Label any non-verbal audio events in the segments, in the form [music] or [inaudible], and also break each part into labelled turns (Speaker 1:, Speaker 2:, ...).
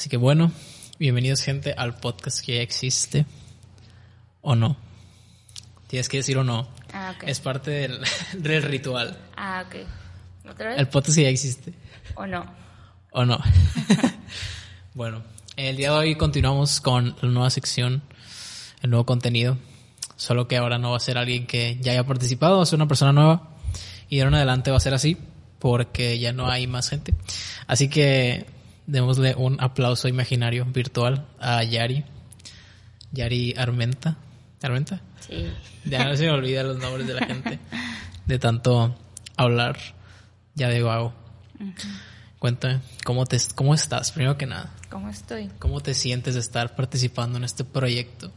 Speaker 1: Así que bueno, bienvenidos gente al podcast que ya existe. ¿O no? Tienes que decir o no.
Speaker 2: Ah, ok.
Speaker 1: Es parte del, [laughs] del ritual.
Speaker 2: Ah, ok. ¿Otra vez?
Speaker 1: El podcast que ya existe.
Speaker 2: ¿O no?
Speaker 1: ¿O no? [laughs] bueno, el día de hoy continuamos con la nueva sección, el nuevo contenido. Solo que ahora no va a ser alguien que ya haya participado, va a ser una persona nueva. Y de ahora en adelante va a ser así, porque ya no hay más gente. Así que démosle un aplauso imaginario virtual a Yari. Yari Armenta. ¿Armenta?
Speaker 2: Sí.
Speaker 1: Ya no se me olvidan los nombres de la gente. De tanto hablar ya de vago. Cuéntame, ¿cómo, te, ¿cómo estás? Primero que nada,
Speaker 2: ¿Cómo estoy?
Speaker 1: ¿cómo te sientes de estar participando en este proyecto?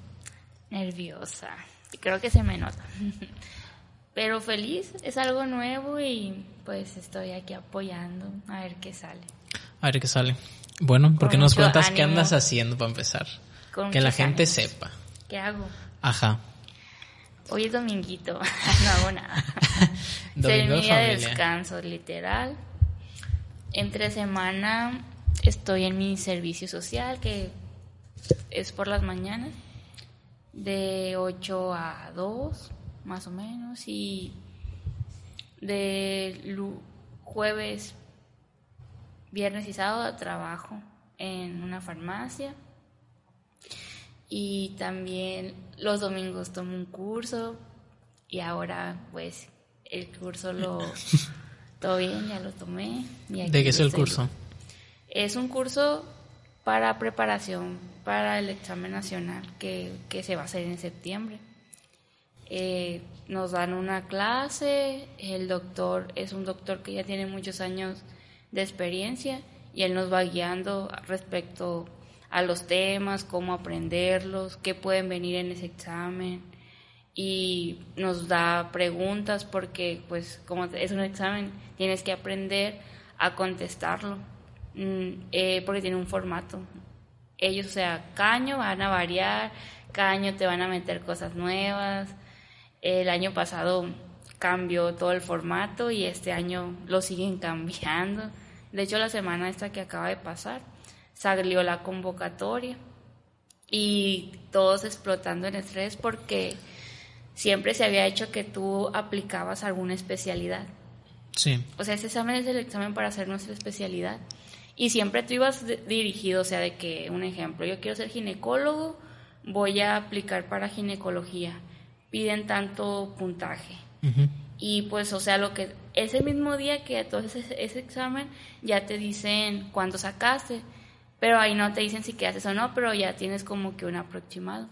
Speaker 2: Nerviosa. Y creo que se me nota. [laughs] Pero feliz, es algo nuevo y pues estoy aquí apoyando a ver qué sale.
Speaker 1: A ver qué sale. Bueno, ¿por qué
Speaker 2: Con
Speaker 1: nos cuentas qué andas haciendo para empezar?
Speaker 2: Con
Speaker 1: que la gente sepa.
Speaker 2: ¿Qué hago?
Speaker 1: Ajá.
Speaker 2: Hoy es dominguito, [laughs] no hago nada. [laughs]
Speaker 1: Domingo
Speaker 2: día de descanso, literal. Entre semana estoy en mi servicio social, que es por las mañanas, de 8 a 2, más o menos, y de jueves, viernes y sábado trabajo en una farmacia. Y también los domingos tomo un curso y ahora pues el curso lo... [laughs] Todo bien, ya lo tomé. y aquí
Speaker 1: ¿De qué es el
Speaker 2: estoy.
Speaker 1: curso?
Speaker 2: Es un curso para preparación para el examen nacional que, que se va a hacer en septiembre. Eh, nos dan una clase, el doctor es un doctor que ya tiene muchos años de experiencia y él nos va guiando respecto a los temas, cómo aprenderlos, qué pueden venir en ese examen. Y nos da preguntas porque pues como es un examen tienes que aprender a contestarlo Mm, eh, porque tiene un formato. Ellos o sea cada año van a variar cada año te van a meter cosas nuevas. El año pasado cambió todo el formato y este año lo siguen [laughs] cambiando de hecho la semana esta que acaba de pasar salió la convocatoria y todos explotando en estrés porque siempre se había hecho que tú aplicabas alguna especialidad.
Speaker 1: Sí.
Speaker 2: O sea, ese examen es el examen para hacer nuestra especialidad. Y siempre tú ibas dirigido, o sea, de que, un ejemplo, yo quiero ser ginecólogo, voy a aplicar para ginecología. Piden tanto puntaje.
Speaker 1: Ujú.
Speaker 2: Y pues, o sea, lo que ese mismo día que todo ese, ese examen, ya te dicen cuánto sacaste, pero ahí no te dicen si quedaste o no, pero ya tienes como que un aproximado.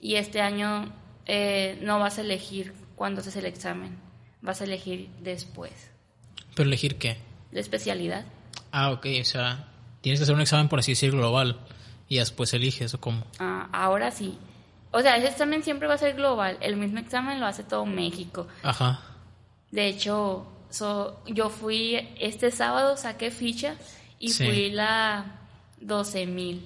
Speaker 2: Y este año eh, no vas a elegir cuándo haces el examen, vas a elegir después.
Speaker 1: ¿Pero elegir qué?
Speaker 2: La especialidad.
Speaker 1: Ah, ok, o sea, tienes que hacer un examen por así decir global y después eliges o cómo.
Speaker 2: Ah, ahora sí. O sea, ese examen siempre va a ser global. El mismo examen lo hace todo México.
Speaker 1: Ajá.
Speaker 2: De hecho, so- yo fui este sábado, saqué ficha y
Speaker 1: Sí.
Speaker 2: fui la 12 mil.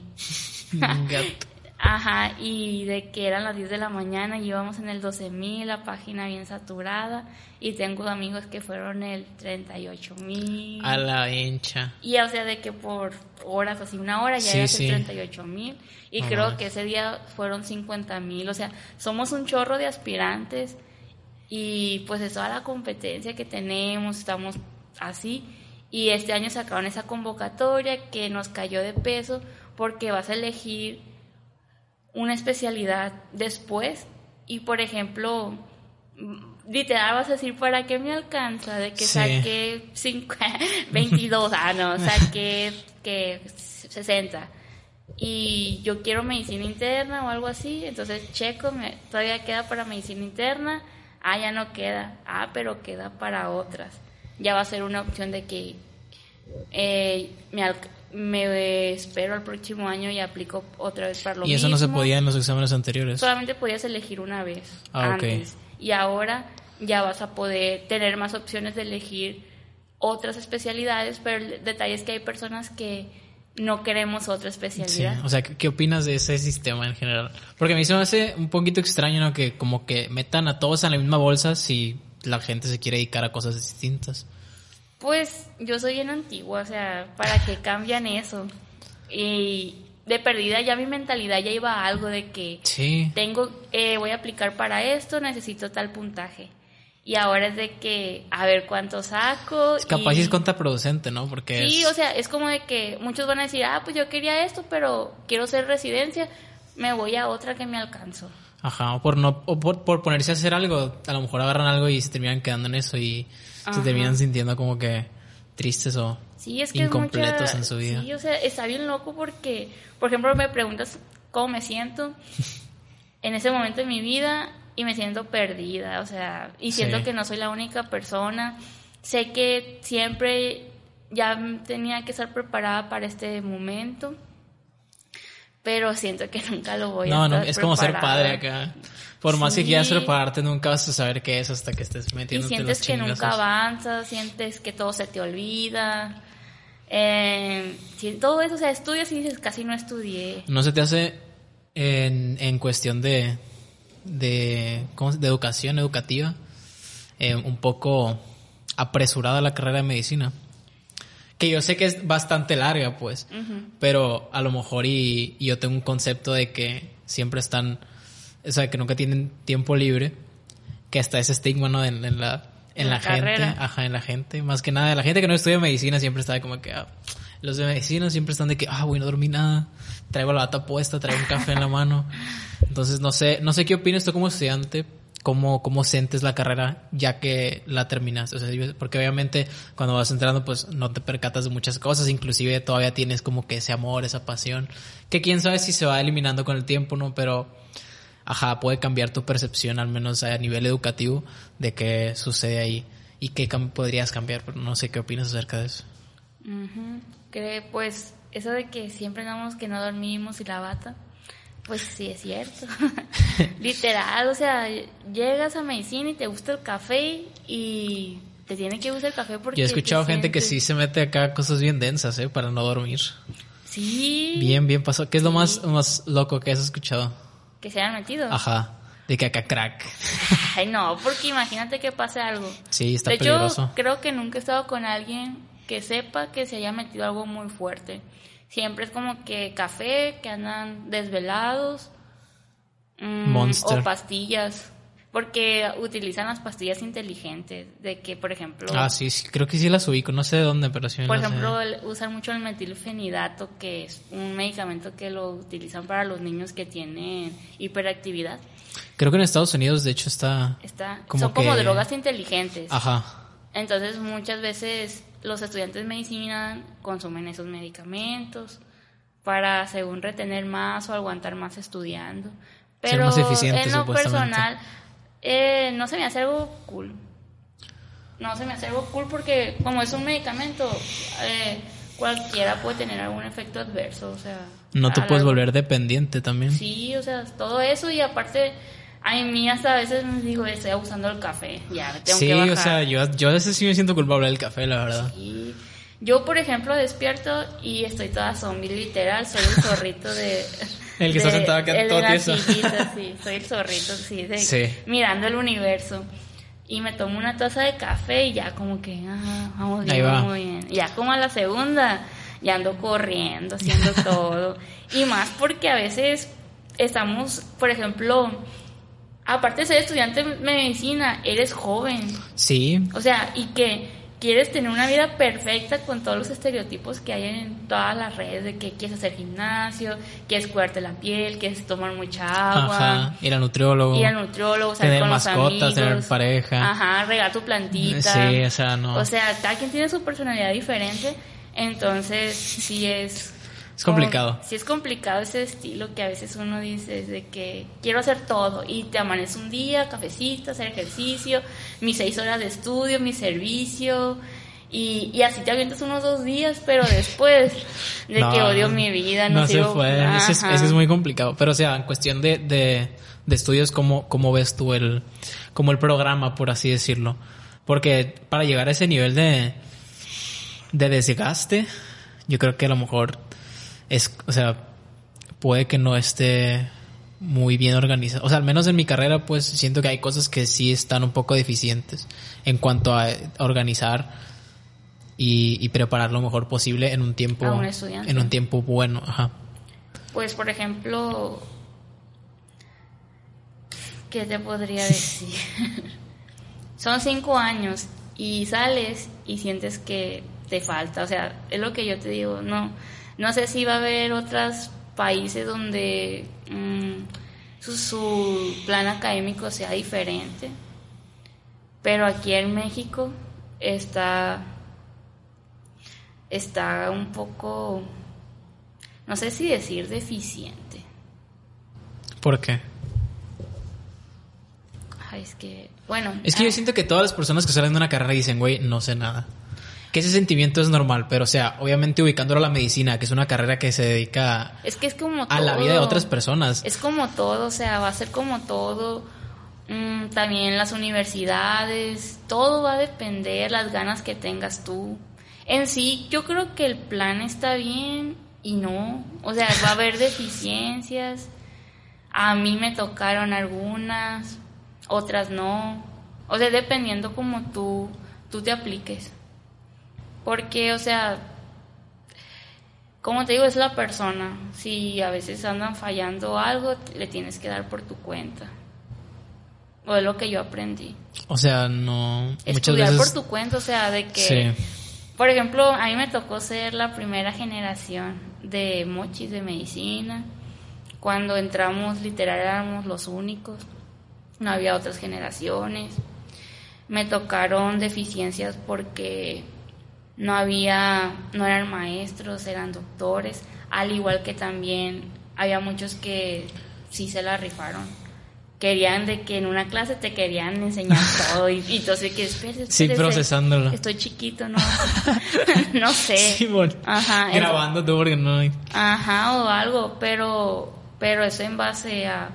Speaker 1: Gato. [laughs]
Speaker 2: Ajá, y de que eran las 10 de la mañana y íbamos en el 12 mil, la página bien saturada. Y tengo amigos que fueron el 38 mil.
Speaker 1: A la hincha.
Speaker 2: Y o sea, de que por horas, así una hora, ya
Speaker 1: Sí,
Speaker 2: iba a
Speaker 1: sí.
Speaker 2: ser 38 mil. Y
Speaker 1: No
Speaker 2: creo que ese día fueron 50 mil. O sea, somos un chorro de aspirantes. Y pues es toda la competencia que tenemos, estamos así. Y este año sacaron esa convocatoria que nos cayó de peso porque vas a elegir una especialidad después. Y por ejemplo, mm, literal vas a decir, ¿para qué me alcanza? De que
Speaker 1: Sí.
Speaker 2: saqué cinco- 22, [laughs] ah, no, [laughs] saqué que 60. Y yo quiero medicina interna o algo así, entonces checo, me, todavía queda para medicina interna, ah, ya no queda, ah, pero queda para otras. Ya va a ser una opción de que eh, me, espero al próximo año y aplico otra vez para lo
Speaker 1: Y eso no se
Speaker 2: mismo.
Speaker 1: podía en los exámenes anteriores.
Speaker 2: Solamente podías elegir una vez
Speaker 1: Ah,
Speaker 2: antes. Y ahora ya vas a poder tener más opciones de elegir otras especialidades, pero el detalle es que hay personas que no queremos otra
Speaker 1: Sí,
Speaker 2: especialidad.
Speaker 1: o sea, ¿qué, qué opinas de ese sistema en general? Porque a mí se me hace un poquito extraño, ¿no? Que como que metan a todos en la misma bolsa si la gente se quiere dedicar a cosas distintas.
Speaker 2: Pues yo soy bien antigua, o sea, ¿para qué cambian eso? Y de perdida ya mi mentalidad ya iba a algo de que
Speaker 1: Sí.
Speaker 2: tengo, eh, voy a aplicar para esto, necesito tal puntaje. Y ahora es de que, a ver cuánto saco.
Speaker 1: Es capaz
Speaker 2: y-
Speaker 1: es contraproducente, ¿no? Porque
Speaker 2: Sí,
Speaker 1: es-
Speaker 2: o sea, es como de que muchos van a decir, ah, pues yo quería esto, pero quiero ser residencia, me voy a otra que me alcanzo.
Speaker 1: Ajá, o por no, o por, por ponerse a hacer algo, a lo mejor agarran algo y se terminan quedando en eso y se terminan sintiendo como que tristes o
Speaker 2: Sí, es que
Speaker 1: incompletos
Speaker 2: es mucha-
Speaker 1: en su vida.
Speaker 2: Sí, o sea, está bien loco porque, por ejemplo, me preguntas cómo me siento [laughs] en ese momento de mi vida y me siento perdida, o sea, y siento
Speaker 1: Sí.
Speaker 2: que no soy la única persona. Sé que siempre ya tenía que estar preparada para este momento, pero siento que [laughs] nunca lo voy a
Speaker 1: No, no, es como ser
Speaker 2: preparada.
Speaker 1: padre acá. Por más que
Speaker 2: Sí.
Speaker 1: quieras prepararte, nunca vas a saber qué es hasta que estés
Speaker 2: Y
Speaker 1: metiéndote en
Speaker 2: sientes
Speaker 1: los
Speaker 2: que nunca avanzas, sientes que todo se te olvida. Eh, sí, todo eso, o sea, estudias y dices, casi no estudié.
Speaker 1: ¿No se te hace en, en cuestión de, de, ¿cómo se- de educación educativa eh, un poco apresurada la carrera de medicina? Que yo sé que es bastante larga, pues, pero a lo mejor y, y yo tengo un concepto de que siempre están, o sea, que nunca tienen tiempo libre, que hasta ese estigma, ¿no? En, en la, en
Speaker 2: En
Speaker 1: la,
Speaker 2: la
Speaker 1: gente, ajá, en la gente, más que nada, la gente que no estudia medicina siempre está como que, ah, los de medicina siempre están de que, ah, güey, no dormí nada, traigo la bata puesta, traigo un café en la mano. [laughs] Entonces, no sé, no sé qué opinas tú como estudiante, cómo, cómo sientes la carrera ya que la terminaste. O sea, porque obviamente cuando vas entrando, pues no te percatas de muchas cosas, inclusive todavía tienes como que ese amor, esa pasión, que quién sabe si se va eliminando con el tiempo, ¿no? Pero, ajá, puede cambiar tu percepción, al menos a nivel educativo, de qué sucede ahí y qué cam- podrías cambiar, pero no sé qué opinas acerca de eso.
Speaker 2: Ujú. Pues, eso de que siempre andamos que no dormimos y la bata, pues sí es cierto. [laughs] Literal, o sea, llegas a medicina y te gusta el café y te tiene que gustar el café porque...
Speaker 1: Yo he escuchado
Speaker 2: te
Speaker 1: gente que sí se mete acá cosas bien densas, ¿eh? Para no dormir.
Speaker 2: Sí.
Speaker 1: Bien, bien pasó. ¿Qué es lo más, más loco que has escuchado?
Speaker 2: Que se hayan metido.
Speaker 1: Ajá. De que acá crack.
Speaker 2: Ay, no, porque imagínate que pase algo.
Speaker 1: Sí, está
Speaker 2: de
Speaker 1: peligroso.
Speaker 2: hecho, creo que nunca he estado con alguien que sepa que se haya metido algo muy fuerte. Siempre es como que café, que andan desvelados. mm,
Speaker 1: Monster.
Speaker 2: O pastillas. Porque utilizan las pastillas inteligentes. De que, por ejemplo.
Speaker 1: Ah, sí, sí, creo que sí las ubico. No sé de dónde, pero sí me
Speaker 2: Por
Speaker 1: sé.
Speaker 2: ejemplo, usan mucho el metilfenidato, que es un medicamento que lo utilizan para los niños que tienen hiperactividad.
Speaker 1: Creo que en Estados Unidos, de hecho, está...
Speaker 2: Está,
Speaker 1: Como
Speaker 2: son como drogas inteligentes.
Speaker 1: Ajá.
Speaker 2: Entonces muchas veces los estudiantes de medicina consumen esos medicamentos para según retener más o aguantar más estudiando. Pero
Speaker 1: más eficiente,
Speaker 2: en lo personal eh, no se me hace algo cool. No se me hace algo cool porque como es un medicamento, eh, cualquiera puede tener algún efecto adverso. O sea,
Speaker 1: No te puedes volver dependiente también.
Speaker 2: Sí, o sea, todo eso y aparte... A mí hasta a veces me digo, estoy abusando del café, ya, tengo
Speaker 1: sí,
Speaker 2: que bajar.
Speaker 1: o sea, yo, yo a veces sí me siento culpable del café, la verdad.
Speaker 2: Y yo, por ejemplo, despierto y estoy toda zombie, literal, soy el zorrito de... [laughs]
Speaker 1: El que está
Speaker 2: de-
Speaker 1: sentado acá
Speaker 2: el de
Speaker 1: todo
Speaker 2: la
Speaker 1: tieso.
Speaker 2: sillita, sí, [laughs] soy el zorrito, sí, de-
Speaker 1: Sí.
Speaker 2: mirando el universo. Y me tomo una taza de café y ya como que, ah, vamos bien,
Speaker 1: Ahí va.
Speaker 2: vamos bien. Ya como a la segunda, ya ando corriendo, haciendo [laughs] todo. Y más porque a veces estamos, por ejemplo, aparte de ser estudiante de medicina, eres joven.
Speaker 1: Sí,
Speaker 2: O sea, y que quieres tener una vida perfecta con todos los estereotipos que hay en todas las redes de que quieres hacer gimnasio, quieres cuidarte la piel, quieres tomar mucha agua,
Speaker 1: ajá. Ir al nutriólogo.
Speaker 2: ir al nutriólogo, salir
Speaker 1: Tener
Speaker 2: con
Speaker 1: mascotas,
Speaker 2: los amigos,
Speaker 1: tener pareja.
Speaker 2: Ajá, regar tu plantita.
Speaker 1: Sí, o sea, no.
Speaker 2: O sea, cada quien tiene su personalidad diferente, entonces sí es...
Speaker 1: Es complicado.
Speaker 2: Sí es complicado ese estilo que a veces uno dice de que quiero hacer todo y te amanece un día, cafecito, hacer ejercicio, mis seis horas de estudio, mi servicio y, y así te avientas unos dos días, pero [laughs] después de
Speaker 1: No,
Speaker 2: que odio mi vida, no,
Speaker 1: no se
Speaker 2: sigo-
Speaker 1: puede. Ese es, ese es muy complicado. Pero, o sea, en cuestión de, de, de estudios, ¿cómo, ¿cómo ves tú el, como el programa, por así decirlo? Porque para llegar a ese nivel de, de desgaste, yo creo que a lo mejor es, o sea, puede que no esté muy bien organizado. O sea, al menos en mi carrera, pues siento que hay cosas que sí están un poco deficientes en cuanto a organizar y, y preparar lo mejor posible en un tiempo
Speaker 2: un
Speaker 1: en un tiempo bueno, ajá.
Speaker 2: Pues, por ejemplo, ¿qué te podría decir? [laughs] Son cinco años y sales y sientes que te falta. O sea, es lo que yo te digo. No, no sé si va a haber otros países donde mm, su, su plan académico sea diferente. Pero aquí en México está, está un poco, no sé si decir deficiente.
Speaker 1: ¿Por qué?
Speaker 2: Ay, es que, bueno.
Speaker 1: Es que yo
Speaker 2: ah,
Speaker 1: siento que todas las personas que salen de una carrera dicen, güey, no sé nada. Que ese sentimiento es normal, pero o sea, obviamente ubicándolo a la medicina, que es una carrera que se dedica
Speaker 2: Es que es como todo.
Speaker 1: a la vida de otras personas.
Speaker 2: Es como todo, o sea, va a ser como todo. Mm, también las universidades, todo va a depender las ganas que tengas tú. En sí, yo creo que el plan está bien y no. O sea, va a haber [laughs] deficiencias. A mí me tocaron algunas, otras no. O sea, dependiendo como tú, tú te apliques. Porque, o sea, como te digo, es la persona. Si a veces andan fallando algo, le tienes que dar por tu cuenta. O es lo que yo aprendí.
Speaker 1: O sea, no.
Speaker 2: Estudiar
Speaker 1: veces.
Speaker 2: por tu cuenta, o sea, de que...
Speaker 1: Sí.
Speaker 2: Por ejemplo, a mí me tocó ser la primera generación de mochis de medicina. Cuando entramos, literal, éramos los únicos. No había otras generaciones. Me tocaron deficiencias porque no había, no eran maestros, eran doctores. Al igual que también había muchos que sí se la rifaron. Querían de que en una clase te querían enseñar [laughs] todo y, y entonces que espérate,
Speaker 1: Sí, procesándolo.
Speaker 2: Estoy chiquito, no, [laughs] [laughs] no sé.
Speaker 1: Sí, bueno.
Speaker 2: Ajá,
Speaker 1: Grabando tú porque no hay.
Speaker 2: Ajá, o algo, pero, pero eso en base a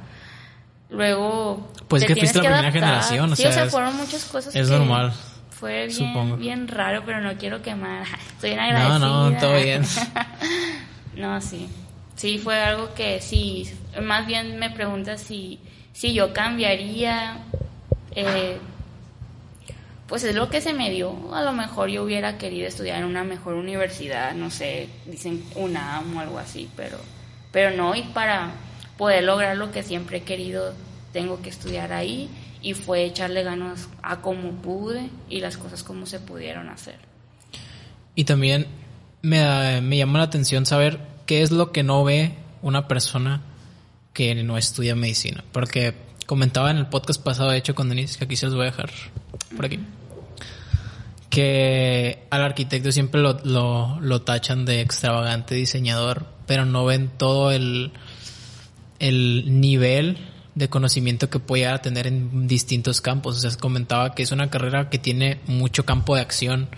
Speaker 2: luego.
Speaker 1: Pues
Speaker 2: te
Speaker 1: que fuiste la primera
Speaker 2: adaptar.
Speaker 1: generación, o
Speaker 2: sí,
Speaker 1: sea,
Speaker 2: o sea, fueron muchas cosas.
Speaker 1: es
Speaker 2: que
Speaker 1: normal,
Speaker 2: Fue bien,
Speaker 1: supongo.
Speaker 2: bien raro, pero no quiero quemar. [laughs] Estoy bien
Speaker 1: No,
Speaker 2: agradecida.
Speaker 1: no, todo bien. [laughs]
Speaker 2: no, sí. Sí, fue algo que sí. Más bien me preguntas si, si yo cambiaría. Eh, pues es lo que se me dio. A lo mejor yo hubiera querido estudiar en una mejor universidad, no sé, dicen UNAM o algo así, pero, pero no, y para poder lograr lo que siempre he querido, tengo que estudiar ahí y fue echarle ganas a como pude y las cosas como se pudieron hacer.
Speaker 1: Y también me, me llama la atención saber qué es lo que no ve una persona que no estudia medicina. Porque comentaba en el podcast pasado, de hecho, con Denise, que aquí se los voy a dejar por aquí, que al arquitecto siempre lo, lo, lo tachan de extravagante diseñador, pero no ven todo el, el nivel de conocimiento que puede llegar a tener en distintos campos. O sea, comentaba que es una carrera que tiene mucho campo de acción.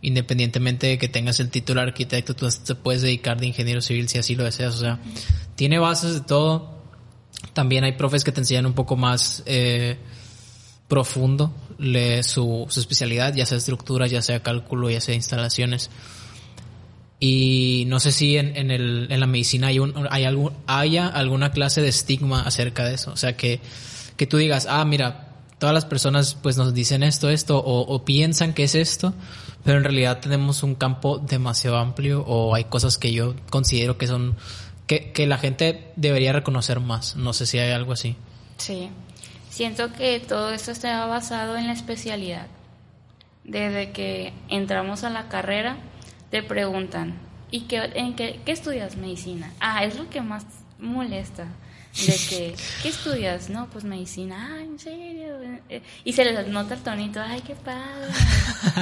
Speaker 1: Independientemente de que tengas el título de arquitecto, tú te puedes dedicar de ingeniero civil si así lo deseas. O sea, tiene bases de todo. También hay profes que te enseñan un poco más eh, profundo su, su especialidad, ya sea estructura, ya sea cálculo, ya sea instalaciones. Y no sé si en, en, el, en la medicina hay, un, hay algún, haya alguna clase de estigma acerca de eso. O sea, que, que tú digas, ah, mira, todas las personas pues nos dicen esto, esto, o, o piensan que es esto, pero en realidad tenemos un campo demasiado amplio o hay cosas que yo considero que son, que, que la gente debería reconocer más. No sé si hay algo así.
Speaker 2: Sí, siento que todo esto está basado en la especialidad. Desde que entramos a la carrera, te preguntan, ¿y qué, en qué, qué estudias medicina? Ah, es lo que más molesta. De [laughs] que, ¿qué estudias? No, pues medicina. Ah, ¿en serio? Y se les nota el tonito, ay, qué padre.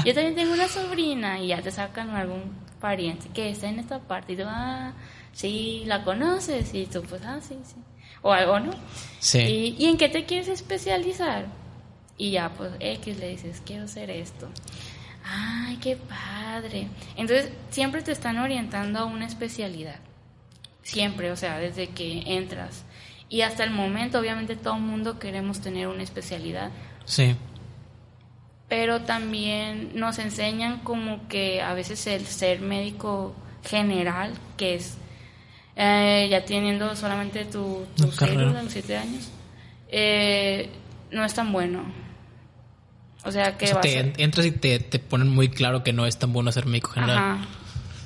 Speaker 2: Yo también tengo una sobrina y ya te sacan algún pariente que está en esta parte y tú, ah, sí, la conoces y tú, pues, ah, sí, sí. O algo, ¿no?
Speaker 1: Sí.
Speaker 2: ¿Y, ¿Y en qué te quieres especializar? Y ya, pues X le dices, quiero hacer esto. Ay, qué padre. Entonces, siempre te están orientando a una especialidad. Siempre, o sea, desde que entras. Y hasta el momento, obviamente, todo el mundo queremos tener una especialidad.
Speaker 1: Sí.
Speaker 2: Pero también nos enseñan como que a veces el ser médico general, que es eh, ya teniendo solamente tu, tu
Speaker 1: Una carrera.
Speaker 2: cédula, los siete años, eh, no es tan bueno. O sea, que
Speaker 1: O sea, te entras y te, te ponen muy claro que no es tan bueno ser médico general.
Speaker 2: Ajá.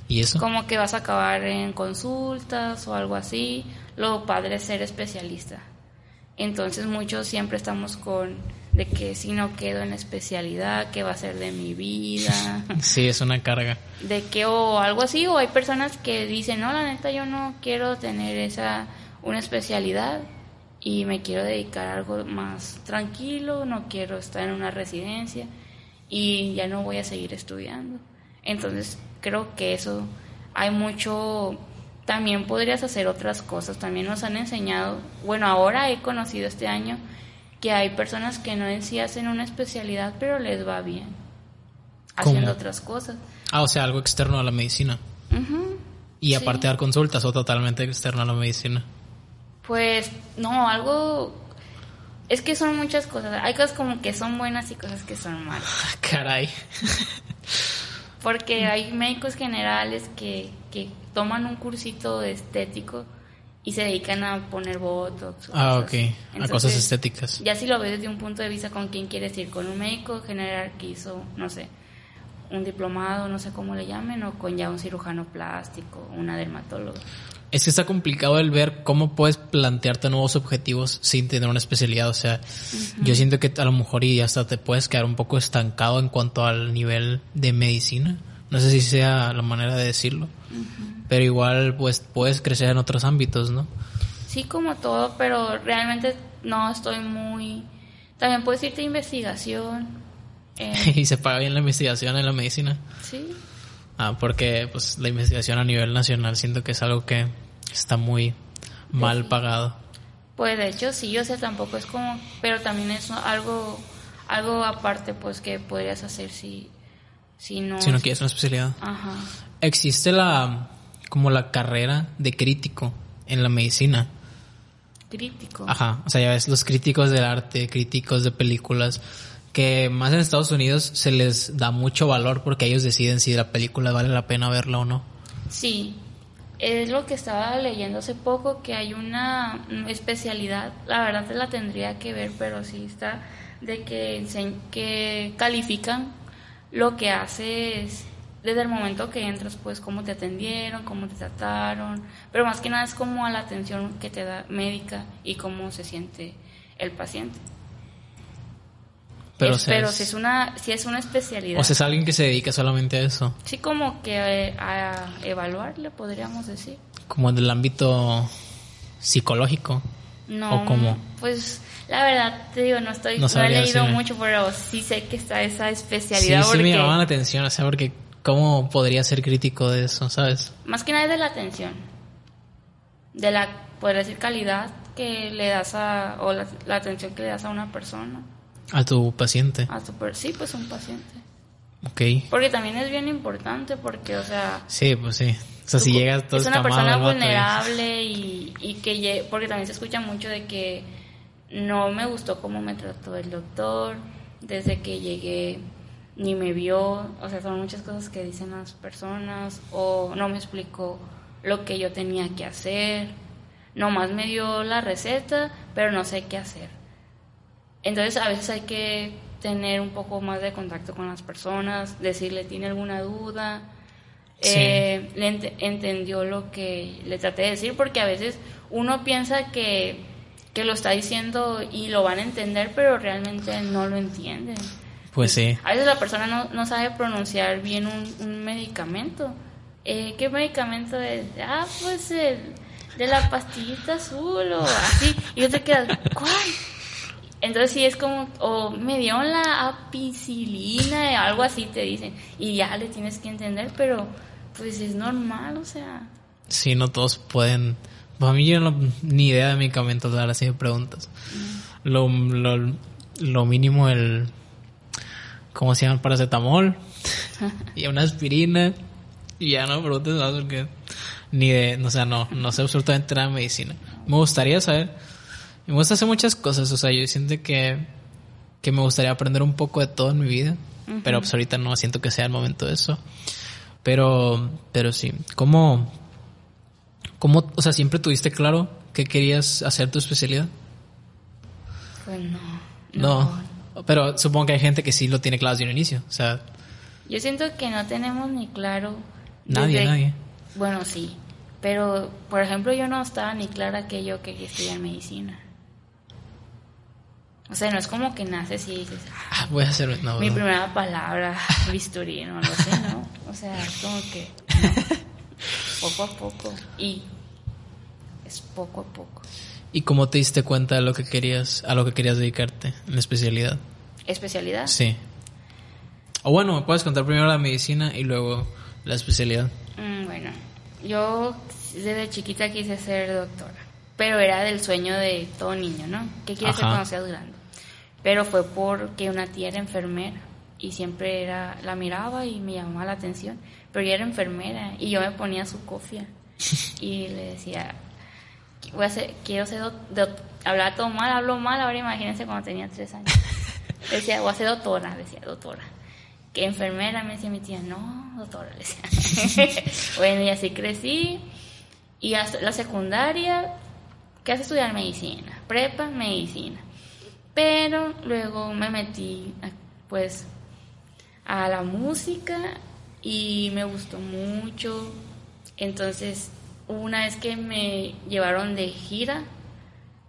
Speaker 1: ¿Y eso?
Speaker 2: Como que vas a acabar en consultas o algo así. Lo padre es ser especialista. Entonces muchos siempre estamos con de que si no quedo en la especialidad, ¿qué va a ser de mi vida? [laughs]
Speaker 1: Sí, es una carga.
Speaker 2: de que o algo así o hay personas que dicen no la neta yo no quiero tener esa una especialidad y me quiero dedicar a algo más tranquilo no quiero estar en una residencia y ya no voy a seguir estudiando entonces creo que eso hay mucho también podrías hacer otras cosas también nos han enseñado bueno ahora he conocido este año que hay personas que no en sí hacen una especialidad pero les va bien haciendo
Speaker 1: ¿Cómo?
Speaker 2: otras cosas
Speaker 1: Ah, o sea, algo externo a la medicina. Y
Speaker 2: Sí.
Speaker 1: aparte dar consultas o totalmente externo a la medicina.
Speaker 2: Pues no, algo... Es que son muchas cosas. Hay cosas como que son buenas y cosas que son malas.
Speaker 1: Ah, Caray.
Speaker 2: Porque hay médicos generales que, que toman un cursito de estético y se dedican a poner botox.
Speaker 1: Ah,
Speaker 2: cosas
Speaker 1: ok. A cosas estéticas.
Speaker 2: Ya si lo ves desde un punto de vista con quién quieres ir, con un médico general que hizo, no sé, un diplomado, no sé cómo le llamen, o con ya un cirujano plástico, una dermatóloga.
Speaker 1: Es que está complicado el ver cómo puedes plantearte nuevos objetivos sin tener una especialidad. O sea, yo siento que a lo mejor y hasta te puedes quedar un poco estancado en cuanto al nivel de medicina. No sé si sea la manera de decirlo. Pero igual, pues, puedes crecer en otros ámbitos, ¿no?
Speaker 2: Sí, como todo, pero realmente no estoy muy... También puedes irte a investigación. eh, [laughs]
Speaker 1: y se paga bien la investigación en la medicina.
Speaker 2: sí,
Speaker 1: Ah, porque pues la investigación a nivel nacional siento que es algo que está muy mal pagado.
Speaker 2: pues de hecho sí, o sea, tampoco es como... Pero también es algo algo aparte, pues, que podrías hacer si, si no...
Speaker 1: Si no quieres una especialidad.
Speaker 2: Ajá.
Speaker 1: Existe la como la carrera de crítico en la medicina.
Speaker 2: Crítico.
Speaker 1: Ajá, o sea, ya ves los críticos del arte, críticos de películas, que más en Estados Unidos se les da mucho valor porque ellos deciden si la película vale la pena verla o no.
Speaker 2: Sí, es lo que estaba leyendo hace poco, que hay una especialidad, la verdad te la tendría que ver, pero sí está, de que, que califican lo que haces desde el momento que entras, pues cómo te atendieron, cómo te trataron, pero más que nada es como a la atención que te da médica y cómo se siente el paciente.
Speaker 1: Pero,
Speaker 2: Es-
Speaker 1: o sea,
Speaker 2: pero
Speaker 1: es-
Speaker 2: si es una si es una especialidad.
Speaker 1: o sea, es alguien que se dedica solamente a eso,
Speaker 2: sí como que eh, a evaluarle podríamos decir.
Speaker 1: como en el ámbito psicológico.
Speaker 2: No,
Speaker 1: ¿O cómo?
Speaker 2: pues la verdad te digo, no estoy,
Speaker 1: No
Speaker 2: no, he leído
Speaker 1: decirme.
Speaker 2: mucho, pero sí sé que está esa
Speaker 1: Sí,
Speaker 2: especialidad
Speaker 1: sí
Speaker 2: porque
Speaker 1: me llamaban la atención, o sea, porque cómo podría ser crítico de eso, ¿sabes?
Speaker 2: más que nada es de la atención, de la, podría decir calidad que le das a, o la, la atención que le das a una persona,
Speaker 1: A tu paciente.
Speaker 2: a tu, sí, pues un paciente,
Speaker 1: Ok.
Speaker 2: porque también es bien importante porque, o sea,
Speaker 1: Sí, pues sí. O sea, si llegas todo
Speaker 2: es una persona vulnerable y, y que porque también se escucha mucho de que no me gustó cómo me trató el doctor desde que llegué ni me vio o sea son muchas cosas que dicen las personas o no me explicó lo que yo tenía que hacer nomás me dio la receta pero no sé qué hacer entonces a veces hay que tener un poco más de contacto con las personas decirle tiene alguna duda
Speaker 1: Sí.
Speaker 2: eh, le ent- entendió lo que le traté de decir, porque a veces uno piensa que, que lo está diciendo y lo van a entender, pero realmente no lo entienden.
Speaker 1: Pues sí.
Speaker 2: A veces la persona no, no sabe pronunciar bien un, un medicamento. Eh, ¿Qué medicamento es? Ah, pues el de la pastillita azul o así. Y yo te quedas, ¿cuál? Entonces sí es como, o me dio la apicilina, algo así te dicen. Y ya le tienes que entender, pero pues es normal, o sea.
Speaker 1: Sí, no todos pueden. Pues a mí yo no, ni idea de medicamentos dar así de preguntas. Lo, lo, lo mínimo el. ¿Cómo se llama? El paracetamol. [laughs] y una aspirina. Y ya no preguntes más porque. Ni de. O sea, no, no sé absolutamente nada de medicina. Me gustaría saber. Me gusta hacer muchas cosas. O sea, yo siento que. Que me gustaría aprender un poco de todo en mi vida. Pero pues ahorita no siento que sea el momento de eso. Pero. Pero sí. ¿Cómo.? ¿Cómo, o sea, siempre tuviste claro que querías hacer tu especialidad?
Speaker 2: Pues no.
Speaker 1: No. Pero supongo que hay gente que sí lo tiene claro desde un inicio. O sea,
Speaker 2: Yo siento que no tenemos ni claro.
Speaker 1: nadie,
Speaker 2: desde-
Speaker 1: nadie.
Speaker 2: Bueno, sí. Pero, por ejemplo, yo no estaba ni clara que yo quería estudiar medicina. O sea, no es como que naces y dices, "Ah,
Speaker 1: Ah, voy a hacer...
Speaker 2: Mi primera palabra, [laughs] bisturí, no lo sé, ¿no? O sea, es como que no. poco a poco. Y es poco a poco.
Speaker 1: ¿Y cómo te diste cuenta de lo que querías, a lo que querías dedicarte en especialidad?
Speaker 2: ¿Especialidad?
Speaker 1: Sí. O bueno, me puedes contar primero la medicina y luego la especialidad.
Speaker 2: Mm, bueno, yo desde chiquita quise ser doctora, pero era del sueño de todo niño, ¿no? ¿Qué quieres ser cuando seas grande? Pero fue porque una tía era enfermera y siempre era la miraba y me llamaba la atención, pero ella era enfermera y yo me ponía su cofia [laughs] y le decía, voy a ser, quiero ser hablaba todo mal, hablo mal, ahora imagínense cuando tenía tres años. [laughs] Decía, voy a ser doctora, decía, doctora. Que enfermera, me decía mi tía, no, doctora, le decía. [laughs] bueno, y así crecí. Y hasta la secundaria, ¿qué hace estudiar medicina? Prepa, medicina. Pero luego me metí, pues, a la música y me gustó mucho. Entonces, una vez que me llevaron de gira,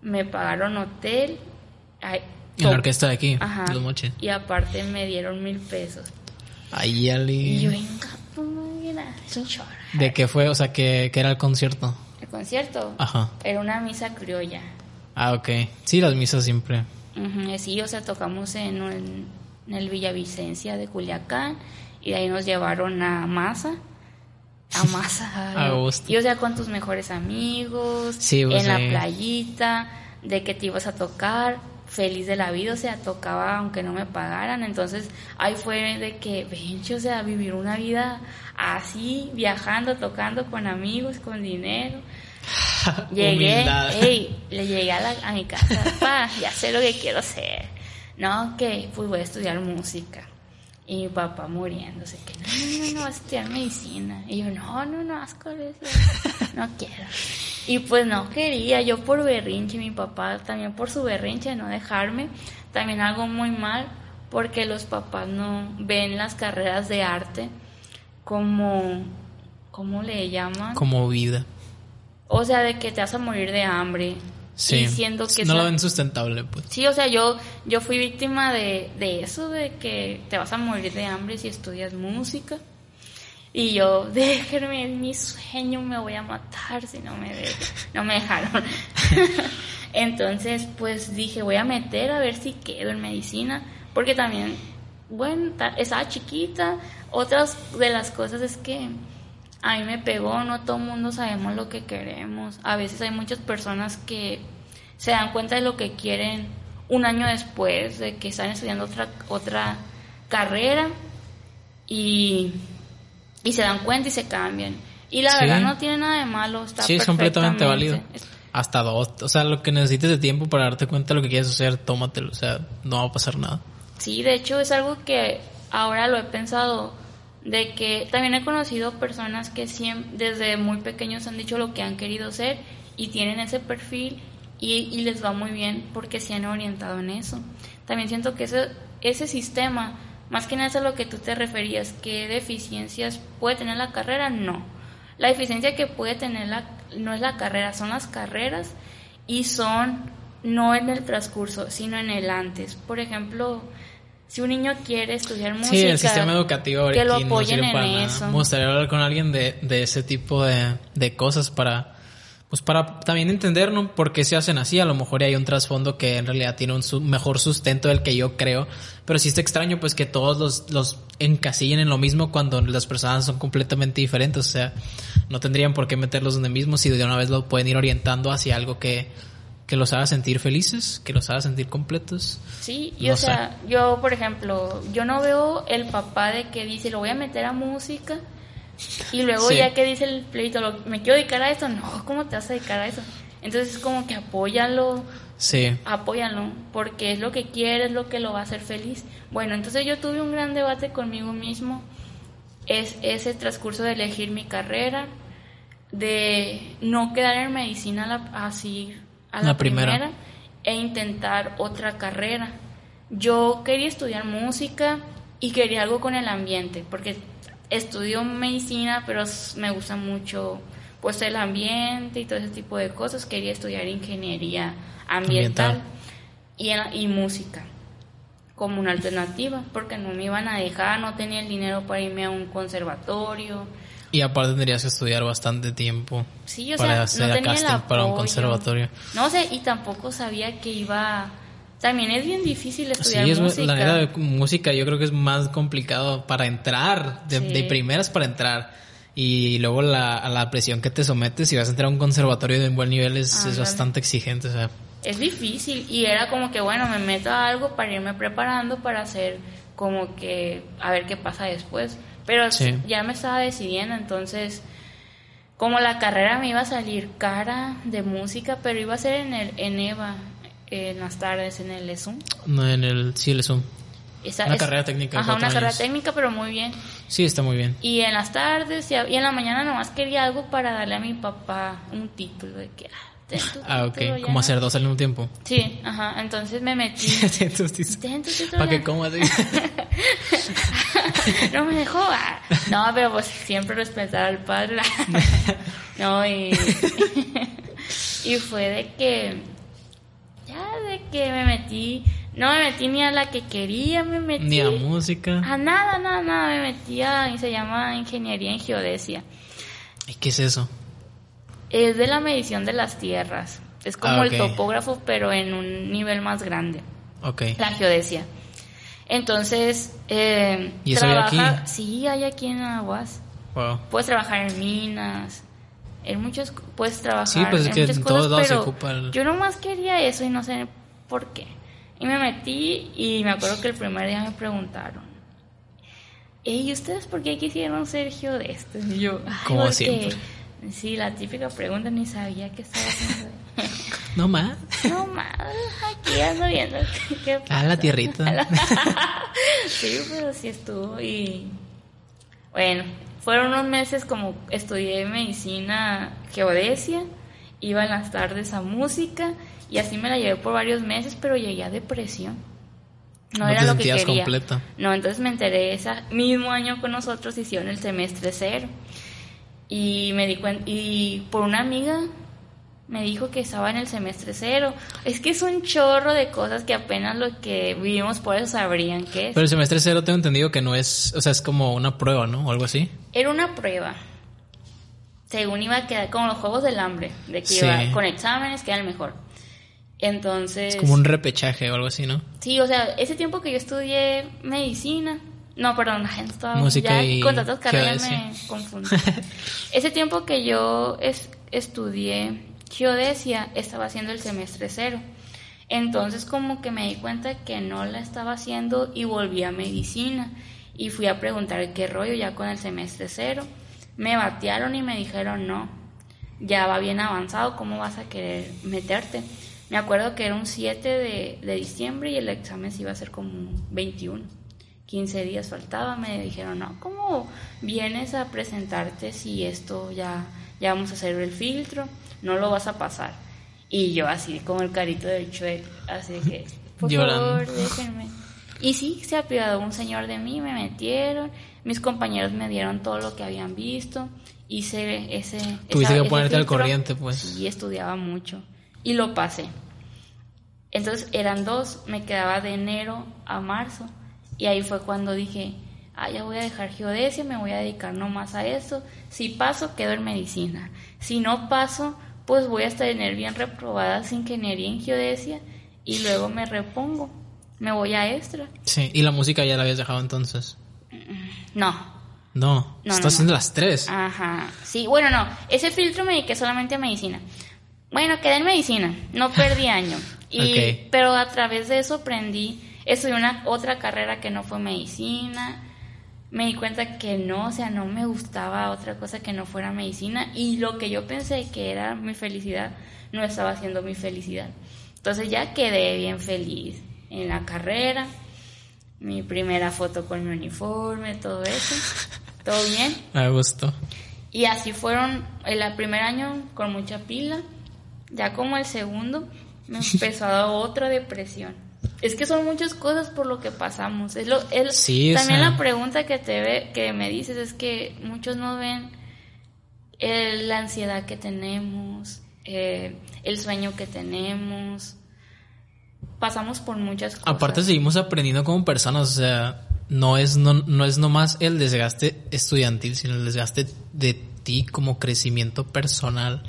Speaker 2: me pagaron hotel. ay,
Speaker 1: En la orquesta de aquí,
Speaker 2: Ajá.
Speaker 1: los moches.
Speaker 2: Y aparte me dieron mil pesos.
Speaker 1: Ahí, Ali.
Speaker 2: Y yo, venga, pues.
Speaker 1: ¿De qué fue? O sea, ¿qué, qué era el concierto?
Speaker 2: El concierto
Speaker 1: Ajá.
Speaker 2: era una misa criolla.
Speaker 1: Ah, ok. Sí, las misas siempre.
Speaker 2: Ujú, Sí, o sea, tocamos en, un- en el Villavicencia de Culiacán y de ahí nos llevaron a Masa. A [laughs] Masa.
Speaker 1: A gusto.
Speaker 2: Y o sea, con tus mejores amigos,
Speaker 1: Sí, pues,
Speaker 2: en la playita, de que te ibas a tocar, feliz de la vida, o sea, tocaba aunque no me pagaran. Entonces, ahí fue de que, venche, o sea, vivir una vida así, viajando, tocando con amigos, con dinero. [laughs] Llegué,
Speaker 1: Humildad.
Speaker 2: ey, le llegué a, la- a mi casa, pa, ya sé lo que quiero hacer. No, que pues voy a estudiar música. Y mi papá muriéndose, que no, no, no, vas a estudiar medicina. Y yo, no, no, no, asco, no quiero. Y pues no quería, yo por berrinche, mi papá también por su berrinche de no dejarme, también algo muy mal, porque los papás no ven las carreras de arte como, ¿cómo le llaman?
Speaker 1: Como vida.
Speaker 2: O sea, de que te vas a morir de hambre.
Speaker 1: Sí.
Speaker 2: Y siendo que
Speaker 1: no lo ven sustentable, pues.
Speaker 2: Sí, o sea, yo, yo fui víctima de, de eso, de que te vas a morir de hambre si estudias música. Y yo, [laughs] déjenme en mi sueño, me voy a matar si no me, de- no me dejaron. [laughs] Entonces, pues dije, voy a meter a ver si quedo en medicina, porque también, bueno, ta- estaba chiquita. Otras de las cosas es que a mí me pegó, no todo el mundo sabemos lo que queremos. A veces hay muchas personas que se dan cuenta de lo que quieren un año después de que están estudiando otra, otra carrera y, y se dan cuenta y se cambian. Y la
Speaker 1: Sí.
Speaker 2: verdad no tiene nada de malo, está
Speaker 1: Sí, es completamente válido. Hasta dos. O sea, lo que necesites de tiempo para darte cuenta de lo que quieres hacer, tómatelo. O sea, no va a pasar nada.
Speaker 2: Sí, de hecho es algo que ahora lo he pensado, de que también he conocido personas que siempre, desde muy pequeños han dicho lo que han querido ser y tienen ese perfil y, les va muy bien porque se han orientado en eso. También siento que ese, ese sistema, más que nada es a lo que tú te referías, ¿qué deficiencias puede tener la carrera? No. La deficiencia que puede tener la, no es la carrera, son las carreras y son no en el transcurso, sino en el antes. Por ejemplo, si un niño quiere estudiar música,
Speaker 1: Sí, el sistema educativo
Speaker 2: que lo
Speaker 1: no
Speaker 2: apoyen
Speaker 1: sirve
Speaker 2: en
Speaker 1: para nada.
Speaker 2: eso.
Speaker 1: Me gustaría hablar con alguien de, de ese tipo de, de cosas para, pues para también entender, ¿no? Por qué se hacen así. A lo mejor hay un trasfondo que en realidad tiene un su- mejor sustento del que yo creo. Pero sí está extraño, pues, que todos los, los encasillen en lo mismo cuando las personas son completamente diferentes. O sea, no tendrían por qué meterlos donde mismo si de una vez lo pueden ir orientando hacia algo que, que los haga sentir felices, que los haga sentir completos.
Speaker 2: Sí, y
Speaker 1: No
Speaker 2: o sea, yo, por ejemplo, yo no veo el papá de que dice, lo voy a meter a música, y luego
Speaker 1: Sí.
Speaker 2: ya que dice el pleito, me quiero dedicar a eso, no, ¿cómo te vas a dedicar a eso? Entonces es como que apóyalo,
Speaker 1: Sí.
Speaker 2: apóyalo, porque es lo que quiere, es lo que lo va a hacer feliz. Bueno, entonces yo tuve un gran debate conmigo mismo, es ese transcurso de elegir mi carrera, de no quedar en medicina así a la,
Speaker 1: La primera.
Speaker 2: primera. e intentar otra carrera. yo quería estudiar música y quería algo con el ambiente, porque estudio medicina, pero me gusta mucho pues el ambiente y todo ese tipo de cosas. Quería estudiar ingeniería ambiental,
Speaker 1: Ambiental.
Speaker 2: Y, y música como una alternativa, porque no me iban a dejar, no tenía el dinero para irme a un conservatorio.
Speaker 1: Y aparte tendrías que estudiar bastante tiempo
Speaker 2: Sí, o
Speaker 1: para
Speaker 2: sea,
Speaker 1: hacer
Speaker 2: no tenía el
Speaker 1: casting para un conservatorio.
Speaker 2: No sé, y tampoco sabía que iba... También es bien difícil
Speaker 1: Sí,
Speaker 2: estudiar
Speaker 1: es,
Speaker 2: música.
Speaker 1: la neta de música yo creo que es más complicado para entrar, de,
Speaker 2: Sí.
Speaker 1: de primeras para entrar. Y luego la, a la presión que te sometes si vas a entrar a un conservatorio de un buen nivel es, es bastante exigente. O sea,
Speaker 2: Es difícil y era como que, bueno, me meto a algo para irme preparando para hacer como que a ver qué pasa después. Pero
Speaker 1: Sí.
Speaker 2: ya me estaba decidiendo, entonces como la carrera me iba a salir cara de música, pero iba a ser en el en EVA, en las tardes, en el ESUM.
Speaker 1: no en el sí, el Zoom.
Speaker 2: Esa
Speaker 1: Una
Speaker 2: es-
Speaker 1: carrera técnica
Speaker 2: Ajá, una carrera técnica, pero muy bien.
Speaker 1: Sí, está muy bien.
Speaker 2: Y en las tardes y, en la mañana nomás quería algo para darle a mi papá un título de que, ah,
Speaker 1: Ah, ok. Como hacer dos al mismo tiempo.
Speaker 2: Sí, ajá, entonces me metí. [laughs]
Speaker 1: Para que
Speaker 2: ya.
Speaker 1: comas. [laughs]
Speaker 2: no me dejó. ah. No, pero pues siempre respetar al padre. [laughs] no, y. y fue de que. Ya, de que me metí. No me metí ni a la que quería, me metí.
Speaker 1: Ni a música.
Speaker 2: A nada, nada, nada. Me metí a. y se llama Ingeniería en Geodesia.
Speaker 1: ¿Y qué es eso?
Speaker 2: Es de la medición de las tierras. Es como
Speaker 1: Ah,
Speaker 2: el topógrafo, pero en un nivel más grande.
Speaker 1: Ok.
Speaker 2: La geodesia. Entonces, eh,
Speaker 1: ¿Y eso hay
Speaker 2: trabaja-
Speaker 1: aquí?
Speaker 2: Sí, hay aquí en Aguas.
Speaker 1: Wow.
Speaker 2: Puedes trabajar en minas, en muchos, puedes trabajar
Speaker 1: Sí, pues es
Speaker 2: en
Speaker 1: que
Speaker 2: muchas
Speaker 1: en
Speaker 2: cosas,
Speaker 1: todos lados se
Speaker 2: pero
Speaker 1: ocupa el-
Speaker 2: yo nomás quería eso y no sé por qué. Y me metí y me acuerdo que el primer día me preguntaron, ¿y ustedes por qué quisieron ser geodestas? Y yo, "Ay,
Speaker 1: Como
Speaker 2: porque-".
Speaker 1: siempre.
Speaker 2: Sí, la típica pregunta, ni sabía qué estaba haciendo. [laughs]
Speaker 1: No más.
Speaker 2: No más, aquí ando viendo qué, [laughs] qué
Speaker 1: Ah, la tierrita. [laughs]
Speaker 2: sí, pero sí estuvo y bueno, fueron unos meses como estudié medicina, geodesia, iba en las tardes a música y así me la llevé por varios meses, pero llegué a depresión. No,
Speaker 1: No
Speaker 2: era
Speaker 1: te
Speaker 2: lo que
Speaker 1: sentías
Speaker 2: quería.
Speaker 1: completa.
Speaker 2: No, entonces me enteré ese mismo año con nosotros hicieron el semestre cero. Y me di cuenta, y por una amiga me dijo que estaba en el semestre cero. Es que es un chorro de cosas que apenas los que vivimos por eso sabrían qué es.
Speaker 1: Pero el semestre cero tengo entendido que no es, o sea, es como una prueba, ¿no? O algo así.
Speaker 2: Era una prueba. Según iba a quedar como los juegos del hambre, de que
Speaker 1: Sí.
Speaker 2: iba con exámenes que era el mejor. Entonces,
Speaker 1: Es como un repechaje o algo así, ¿no?
Speaker 2: sí, o sea, ese tiempo que yo estudié medicina, no, perdón, estaba
Speaker 1: Música
Speaker 2: ya
Speaker 1: y
Speaker 2: con tantas carreras me confundí. [laughs] ese tiempo que yo es- estudié geodesia, estaba haciendo el semestre cero. Entonces como que me di cuenta que no la estaba haciendo y volví a medicina y fui a preguntar qué rollo ya con el semestre cero. Me batearon y me dijeron no, ya va bien avanzado, ¿cómo vas a querer meterte? Me acuerdo que era un 7 de, de diciembre y el examen se iba a hacer como un 21. 15 días faltaba, me dijeron, no, ¿cómo vienes a presentarte si esto ya, ya vamos a hacer el filtro? No lo vas a pasar. Y yo así, como el carito del chueco, así que, [laughs] por
Speaker 1: Llorando.
Speaker 2: favor, déjenme. Y sí, se apiadó un señor de mí, me metieron, mis compañeros me dieron todo lo que habían visto, hice ese...
Speaker 1: Tuviste que ponerte al corriente, pues.
Speaker 2: Sí, estudiaba mucho. Y lo pasé. Entonces eran dos, me quedaba de enero a marzo. Y ahí fue cuando dije, ah, ya voy a dejar geodesia, me voy a dedicar nomás a eso. Si paso, quedo en medicina. Si no paso, pues voy a tener bien reprobadas ingeniería en geodesia y luego me repongo. Me voy a extra.
Speaker 1: Sí, y la música ya la habías dejado entonces.
Speaker 2: No,
Speaker 1: No,
Speaker 2: No,
Speaker 1: estás
Speaker 2: no.
Speaker 1: haciendo las tres.
Speaker 2: Ajá. Sí, bueno, no. Ese filtro me dediqué solamente a medicina. Bueno, quedé en medicina. No perdí [laughs] año. Y. Pero a través de eso aprendí. Estudié una otra carrera que no fue medicina. Me di cuenta que no, o sea, no me gustaba otra cosa que no fuera medicina. Y lo que yo pensé que era mi felicidad, no estaba siendo mi felicidad. Entonces ya quedé bien feliz en la carrera. Mi primera foto con mi uniforme, todo eso. [laughs] Todo bien.
Speaker 1: Me gustó.
Speaker 2: Y así fueron el primer año con mucha pila. Ya como el segundo me empezó a dar otra depresión. Es que son muchas cosas por lo que pasamos. Es lo, es,
Speaker 1: Sí, o
Speaker 2: también
Speaker 1: sea-
Speaker 2: la pregunta que te ve, que me dices es que muchos no ven el- la ansiedad que tenemos, eh, el sueño que tenemos. Pasamos por muchas cosas.
Speaker 1: Aparte seguimos aprendiendo como personas, o sea, no es no, no es nomás el desgaste estudiantil, sino el desgaste de ti como crecimiento personal.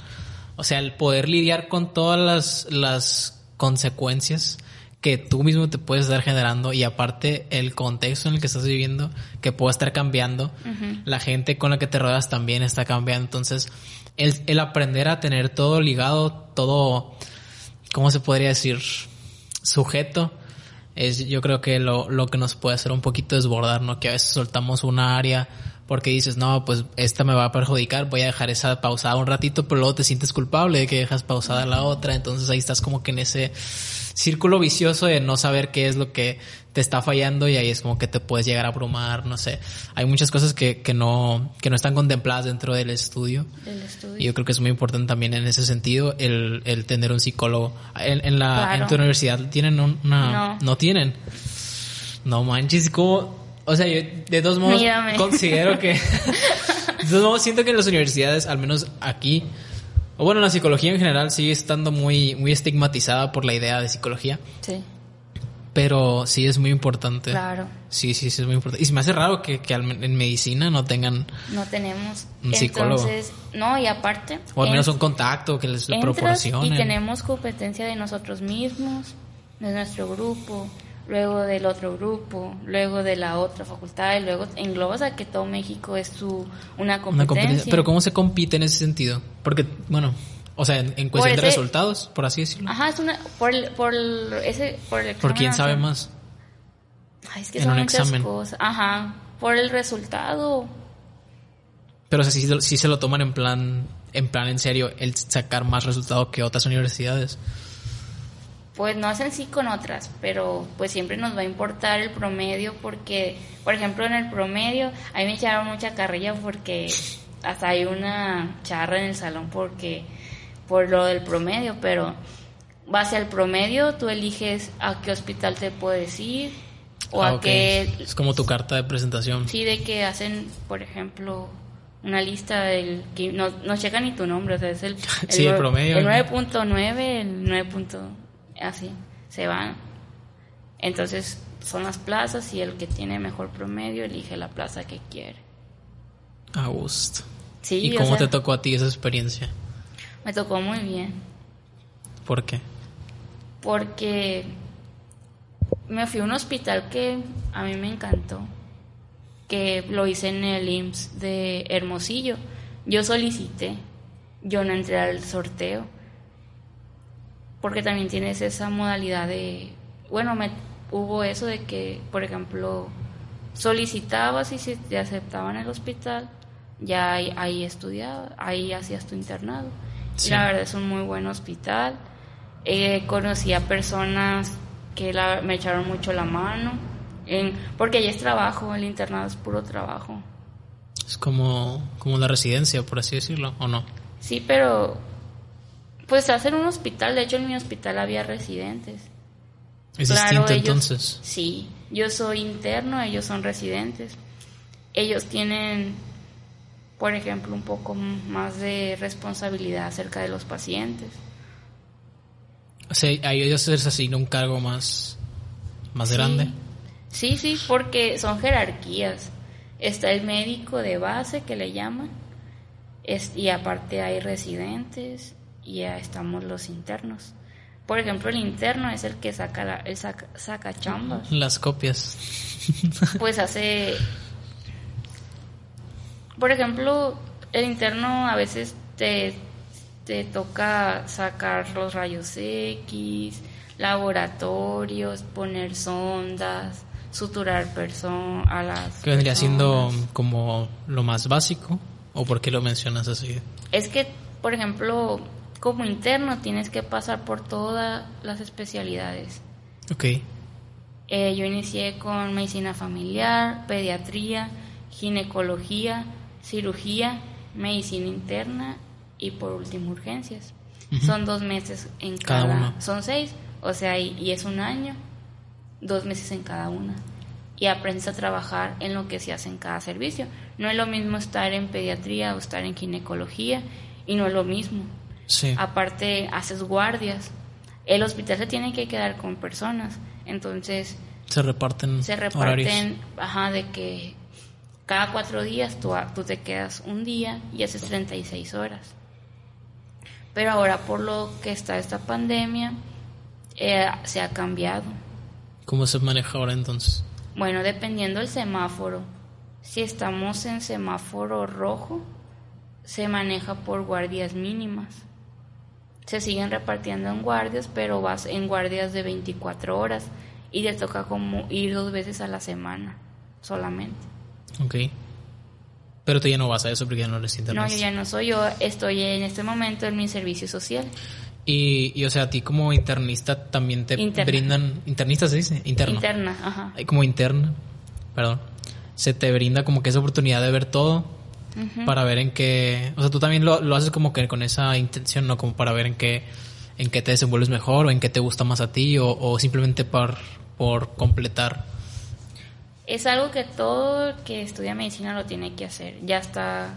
Speaker 1: O sea, el poder lidiar con todas las, las consecuencias que tú mismo te puedes estar generando y aparte el contexto en el que estás viviendo que puede estar cambiando, la gente con la que te rodeas también está cambiando, entonces el, el aprender a tener todo ligado, todo, ¿cómo se podría decir? sujeto es yo creo que lo, lo que nos puede hacer un poquito desbordar, ¿no? Que a veces soltamos una área porque dices, no, pues esta me va a perjudicar, voy a dejar esa pausada un ratito, pero luego te sientes culpable de que dejas pausada la otra, entonces ahí estás como que en ese círculo vicioso de no saber qué es lo que te está fallando y ahí es como que te puedes llegar a abrumar, no sé. Hay muchas cosas que, que no, que no están contempladas dentro del estudio.
Speaker 2: estudio.
Speaker 1: Y yo creo que es muy importante también en ese sentido el, el tener un psicólogo. En, en la,
Speaker 2: Claro.
Speaker 1: en tu universidad tienen un- una,
Speaker 2: No.
Speaker 1: tienen. No manches, como, o sea, yo de todos modos
Speaker 2: Mírame.
Speaker 1: considero que, [laughs] de todos modos siento que en las universidades, al menos aquí, o bueno, la psicología en general sigue estando muy, muy estigmatizada por la idea de psicología,
Speaker 2: Sí,
Speaker 1: pero sí es muy importante.
Speaker 2: claro.
Speaker 1: Sí, sí, sí es muy importante. Y se me hace raro que, que en medicina no tengan,
Speaker 2: No tenemos.
Speaker 1: Un psicólogo.
Speaker 2: Entonces, no, y aparte.
Speaker 1: o al menos
Speaker 2: en-
Speaker 1: un contacto que les proporcionen.
Speaker 2: y tenemos competencia de nosotros mismos, de nuestro grupo, luego del otro grupo, luego de la otra facultad, y luego englobas a que todo México es su, una competencia.
Speaker 1: Una competencia. Pero ¿cómo se compite en ese sentido? Porque, bueno, o sea, en, en
Speaker 2: Por
Speaker 1: cuestión de resultados, por así decirlo.
Speaker 2: Ajá, es una. Por el, por el- ese. Por, el
Speaker 1: por
Speaker 2: examen
Speaker 1: quién sabe más.
Speaker 2: Ay, es que
Speaker 1: en
Speaker 2: son
Speaker 1: un
Speaker 2: muchas
Speaker 1: examen.
Speaker 2: cosas. Ajá, por el resultado.
Speaker 1: Pero o sea, sí, sí se lo toman en plan, en plan en serio, el sacar más resultados que otras universidades.
Speaker 2: Pues no hacen sí con otras, pero pues siempre nos va a importar el promedio porque, por ejemplo, en el promedio, a mí me echaron mucha carrilla porque hasta hay una charra en el salón porque por lo del promedio, pero base al promedio tú eliges a qué hospital te puedes ir o
Speaker 1: Ah,
Speaker 2: a qué
Speaker 1: Es como tu carta de presentación.
Speaker 2: Sí, de que hacen, por ejemplo, una lista del que no, no checa ni tu nombre, o sea, es el, [laughs]
Speaker 1: Sí, el promedio,
Speaker 2: El
Speaker 1: ¿no?
Speaker 2: 9.9, el 9. Así, se van. Entonces, son las plazas y el que tiene mejor promedio elige la plaza que quiere.
Speaker 1: A gusto.
Speaker 2: Sí,
Speaker 1: ¿Y cómo
Speaker 2: sea,
Speaker 1: te tocó a ti esa experiencia?
Speaker 2: me tocó muy bien,
Speaker 1: ¿Por qué?
Speaker 2: porque me fui a un hospital que a mí me encantó, que lo hice en el IMSS de Hermosillo. Yo solicité, yo no entré al sorteo, porque también tienes esa modalidad de, bueno, me, hubo eso de que, por ejemplo, solicitabas y si te aceptaban el hospital, ya ahí, ahí estudiabas, ahí hacías tu internado. Y la verdad es un muy buen hospital. Eh, conocí a personas que la- me echaron mucho la mano, en, porque ahí es trabajo, el internado es puro trabajo.
Speaker 1: Es como, como la residencia, por así decirlo, ¿o no?
Speaker 2: Sí, pero pues hacer un hospital, de hecho en mi hospital había residentes.
Speaker 1: Es
Speaker 2: Claro,
Speaker 1: distinto
Speaker 2: ellos-
Speaker 1: entonces.
Speaker 2: Sí, yo soy interno, ellos son residentes. Ellos tienen, por ejemplo, un poco más de responsabilidad acerca de los pacientes.
Speaker 1: O sea, a ellos se les asigna un cargo más, más
Speaker 2: Sí.
Speaker 1: grande.
Speaker 2: Sí, sí, porque son jerarquías. Está el médico de base que le llaman, es- y aparte hay residentes y ya estamos los internos. Por ejemplo, el interno es el que saca, la- el saca, saca chambas.
Speaker 1: Las copias. [laughs]
Speaker 2: Pues hace... Por ejemplo, el interno a veces te, te toca sacar los rayos X, laboratorios, poner sondas, suturar person a las
Speaker 1: Que vendría siendo
Speaker 2: personas.
Speaker 1: como lo más básico. ¿O por qué lo mencionas así?
Speaker 2: Es que, por ejemplo, como interno tienes que pasar por todas las especialidades.
Speaker 1: Ok.
Speaker 2: Eh, yo inicié con medicina familiar, pediatría, ginecología, cirugía, medicina interna y por último urgencias. Son dos meses en
Speaker 1: Cada
Speaker 2: cada,
Speaker 1: uno.
Speaker 2: son seis, o sea, y, y es un año. dos meses en cada una y aprendes a trabajar en lo que se hace en cada servicio. No es lo mismo estar en pediatría o estar en ginecología y no es lo mismo.
Speaker 1: Sí.
Speaker 2: Aparte, haces guardias. El hospital se tiene que quedar con personas. Entonces,
Speaker 1: Se reparten
Speaker 2: se
Speaker 1: horarios.
Speaker 2: reparten, ajá, de que cada cuatro días tú, tú te quedas un día y haces 36 horas. Pero ahora por lo que está esta pandemia, eh, se ha cambiado.
Speaker 1: ¿Cómo se maneja ahora entonces?
Speaker 2: Bueno, dependiendo del semáforo. Si estamos en semáforo rojo, se maneja por guardias mínimas. Se siguen repartiendo en guardias, pero vas en guardias de 24 horas y te toca como ir dos veces a la semana solamente.
Speaker 1: Ok. Pero tú ya no vas a eso porque ya no les
Speaker 2: No,
Speaker 1: interesa.
Speaker 2: yo ya no soy yo, estoy en este momento en mi servicio social.
Speaker 1: Y, y, o sea, a ti como internista también te
Speaker 2: Interna.
Speaker 1: brindan... ¿Internista se dice? Interno.
Speaker 2: Interna, ajá.
Speaker 1: Como interna, perdón. Se te brinda como que esa oportunidad de ver todo Para ver en qué... O sea, tú también lo, lo haces como que con esa intención, ¿no? Como para ver en qué, en qué te desenvuelves mejor o en qué te gusta más a ti o, o simplemente por, por completar.
Speaker 2: Es algo que todo el que estudia medicina lo tiene que hacer. Ya está.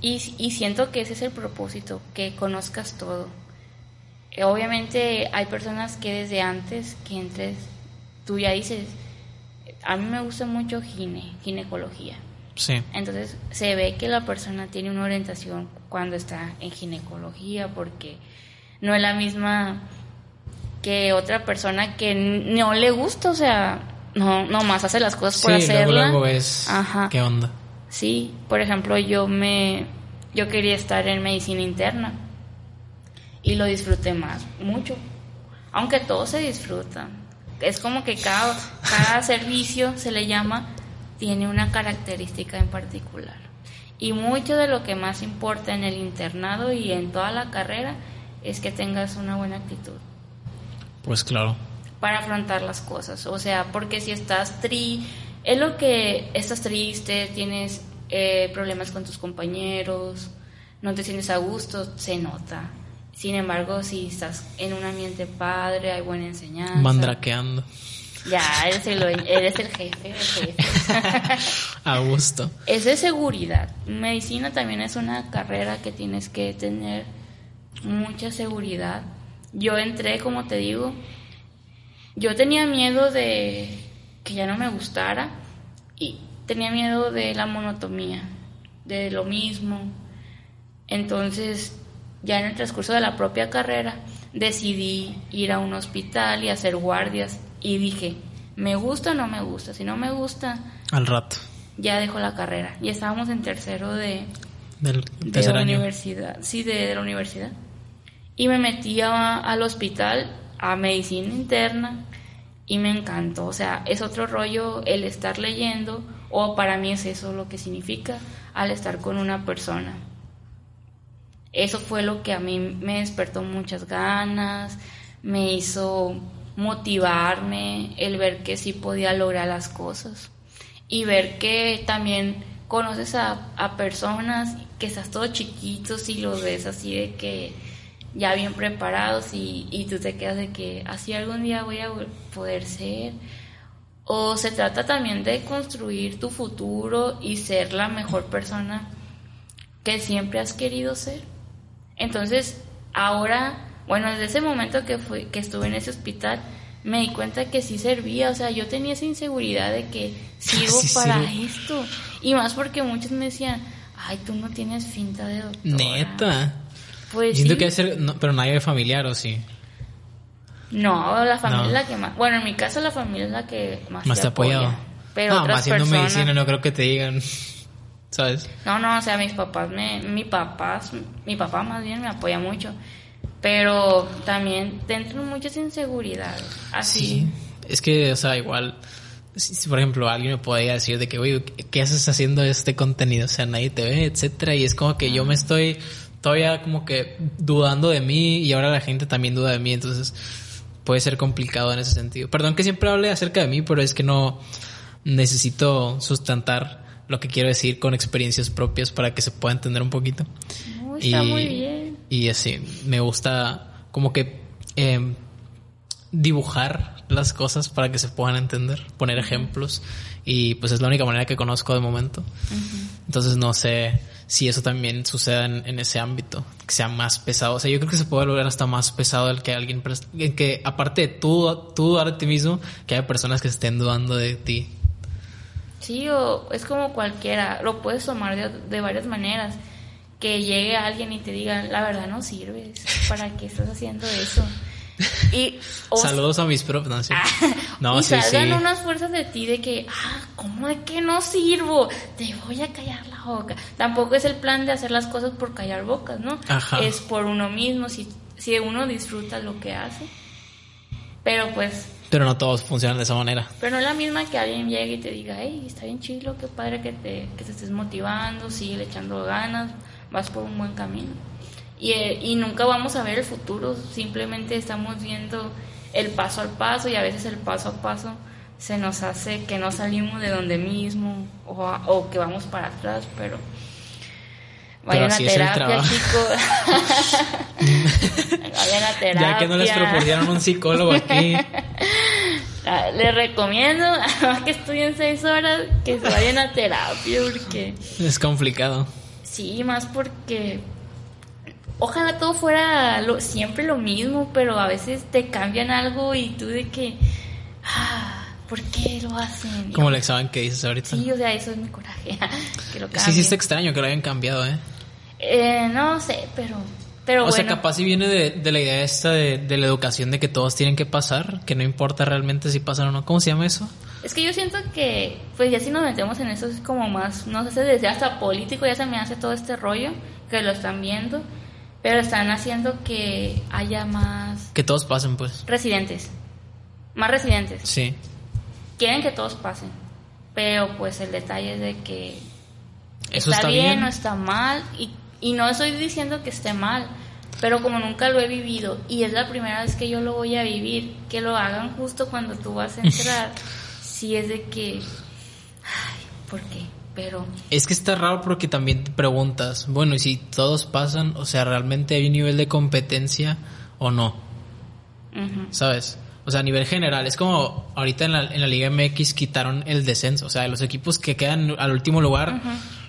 Speaker 2: Y, y siento que ese es el propósito, que conozcas todo. Obviamente hay personas que desde antes que entres, tú ya dices, a mí me gusta mucho gine, ginecología.
Speaker 1: Sí.
Speaker 2: Entonces se ve que la persona tiene una orientación cuando está en ginecología porque no es la misma que otra persona que no le gusta, o sea, no nomás hace las cosas
Speaker 1: Sí,
Speaker 2: por
Speaker 1: luego,
Speaker 2: hacerla.
Speaker 1: luego ves
Speaker 2: Ajá.
Speaker 1: qué onda.
Speaker 2: Sí, por ejemplo, yo me yo quería estar en medicina interna y lo disfruté más, mucho. Aunque todo se disfruta. Es como que cada, cada servicio se le llama tiene una característica en particular. Y mucho de lo que más importa en el internado y en toda la carrera es que tengas una buena actitud
Speaker 1: Pues claro.
Speaker 2: para afrontar las cosas. O sea, porque si estás tri, es lo que estás triste, tienes eh, problemas con tus compañeros, no te sientes a gusto, se nota. Sin embargo, si estás en un ambiente padre, hay buena enseñanza.
Speaker 1: Mandrakeando.
Speaker 2: Ya, eres el, dueño- eres el jefe. el jefe. [laughs]
Speaker 1: A gusto.
Speaker 2: es de seguridad. Medicina también es una carrera que tienes que tener mucha seguridad. Yo entré, como te digo, yo tenía miedo de que ya no me gustara y tenía miedo de la monotomía, de lo mismo. Entonces, ya en el transcurso de la propia carrera, decidí ir a un hospital y hacer guardias y dije, ¿me gusta o no me gusta? Si no me gusta,
Speaker 1: Al rato.
Speaker 2: ya dejo la carrera. Y estábamos en tercero de,
Speaker 1: Del
Speaker 2: de
Speaker 1: tercer
Speaker 2: la
Speaker 1: año.
Speaker 2: universidad. Sí, de, de la universidad. Y me metí a- al hospital a medicina interna y me encantó. O sea, es otro rollo el estar leyendo, o para mí es eso lo que significa al estar con una persona. Eso fue lo que a mí me despertó muchas ganas, me hizo motivarme, el ver que sí podía lograr las cosas y ver que también conoces a, a personas que estás todo chiquitos y los ves así de que ya bien preparados y, y tú te quedas de que así algún día voy a poder ser. O se trata también de construir tu futuro y ser la mejor persona que siempre has querido ser. Entonces, ahora, bueno, desde ese momento que, fui, que estuve en ese hospital, me di cuenta que sí servía. O sea, yo tenía esa inseguridad de que [laughs] sirvo
Speaker 1: Sí
Speaker 2: para esto. Y más porque muchos me decían, ay, tú no tienes finta de doctora.
Speaker 1: Neta.
Speaker 2: Pues
Speaker 1: Siento
Speaker 2: sí.
Speaker 1: que debe ser, no, pero nadie de familiar o sí.
Speaker 2: No, la familia
Speaker 1: No.
Speaker 2: es la que más... Bueno, en mi caso la familia es la que más,
Speaker 1: Más te
Speaker 2: apoya.
Speaker 1: apoyado.
Speaker 2: Pero
Speaker 1: no,
Speaker 2: otras
Speaker 1: más haciendo
Speaker 2: personas...
Speaker 1: medicina, no creo que te digan. [laughs] ¿Sabes?
Speaker 2: No, no, o sea, mis papás me, mi papás, mi papá más bien me apoya mucho, pero también te entran muchas inseguridades, así.
Speaker 1: Sí. Es que, o sea, igual, si, si, por ejemplo alguien me podría decir de que, oye, ¿qué- ¿qué haces haciendo este contenido? O sea, nadie te ve, etcétera, y es como que yo me estoy todavía como que dudando de mí y ahora la gente también duda de mí, entonces puede ser complicado en ese sentido. Perdón que siempre hable acerca de mí, pero es que no necesito sustentar lo que quiero decir con experiencias propias para que se pueda entender un poquito.
Speaker 2: Uy, está muy bien.
Speaker 1: Y así, me gusta como que eh, dibujar las cosas para que se puedan entender, poner ejemplos y pues es la única manera que conozco de momento. Entonces no sé si eso también suceda en, ese ámbito, que sea más pesado. O sea, yo creo que se puede volver hasta más pesado el que alguien, que aparte de tú, tú dudar de ti mismo, que haya personas que estén dudando de ti.
Speaker 2: Sí, o es como cualquiera, lo puedes tomar de, de varias maneras. Que llegue alguien y te diga, la verdad no sirves, ¿para qué estás haciendo eso?
Speaker 1: Y, Saludos a mis profes.
Speaker 2: No, y salgan unas fuerzas de ti de que, ah, ¿cómo de que no sirvo? Te voy a callar la boca. Tampoco es el plan de hacer las cosas por callar bocas, ¿no? Es por uno mismo, si, si uno disfruta lo que hace. Pero pues...
Speaker 1: Pero no todos funcionan de esa manera.
Speaker 2: Pero no es la misma que alguien llegue y te diga, hey, está bien chido, qué padre que te, que te estés motivando, sigue echando ganas, vas por un buen camino. Eh, y, nunca vamos a ver el futuro, simplemente estamos viendo el paso al paso y a veces el paso a paso se nos hace que no salimos de donde mismo o, que vamos para atrás, pero vayan a terapia, chicos. [laughs] vayan a terapia. [laughs]
Speaker 1: Ya que no les proporcionaron un psicólogo aquí. [laughs]
Speaker 2: Ah, les recomiendo, que estudien seis horas, que se vayan a terapia porque...
Speaker 1: Es complicado.
Speaker 2: Sí, más porque ojalá todo fuera siempre lo mismo, pero a veces te cambian algo y tú de que, ah, ¿por qué lo hacen?
Speaker 1: Como el examen que dices ahorita.
Speaker 2: Sí, o sea, eso es mi coraje, [laughs] que lo
Speaker 1: Sí, sí, es extraño que lo hayan cambiado, ¿eh?
Speaker 2: eh no sé, pero... Pero
Speaker 1: o sea, capaz si viene de, la idea esta de, de, la educación de que todos tienen que pasar, que no importa realmente si pasan o no. ¿Cómo se llama eso?
Speaker 2: Es que yo siento que, pues ya si nos metemos en eso es como más, no sé, desde hasta político ya se me hace todo este rollo, que lo están viendo. Pero están haciendo que haya más...
Speaker 1: Que todos pasen, pues.
Speaker 2: Residentes. Más residentes.
Speaker 1: Sí.
Speaker 2: Quieren que todos pasen. Pero pues el detalle es de que... Eso está, bien, no está mal. Y, y no estoy diciendo que esté mal. Pero como nunca lo he vivido y es la primera vez que yo lo voy a vivir, que lo hagan justo cuando tú vas a [laughs] entrar, si es de que... Ay, ¿por qué? pero...
Speaker 1: Es que está raro porque también te preguntas, bueno, y si todos pasan, o sea, ¿realmente hay un nivel de competencia o no? ¿Sabes? O sea, a nivel general, es como ahorita en la, en la Liga MX quitaron el descenso, o sea, los equipos que quedan al último lugar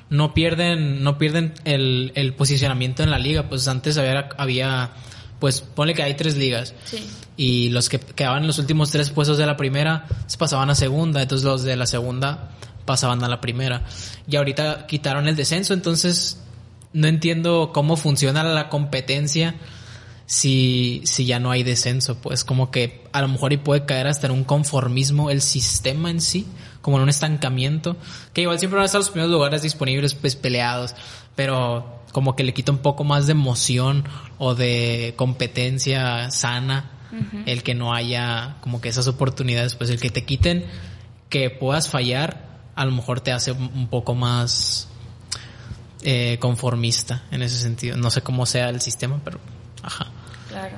Speaker 1: no pierden, no pierden el, el, posicionamiento en la liga, pues antes había, había pues ponle que hay tres ligas. Sí. Y los que quedaban en los últimos tres puestos de la primera se pasaban a segunda, entonces los de la segunda pasaban a la primera. Y ahorita quitaron el descenso, entonces no entiendo cómo funciona la competencia si, si ya no hay descenso. Pues como que a lo mejor y puede caer hasta en un conformismo el sistema en sí, como en un estancamiento, que igual siempre van a estar los primeros lugares disponibles pues peleados, pero como que le quita un poco más de emoción o de competencia sana el que no haya como que esas oportunidades, pues el que te quiten que puedas fallar a lo mejor te hace un poco más eh, conformista en ese sentido. No sé cómo sea el sistema, pero ajá.
Speaker 2: Claro.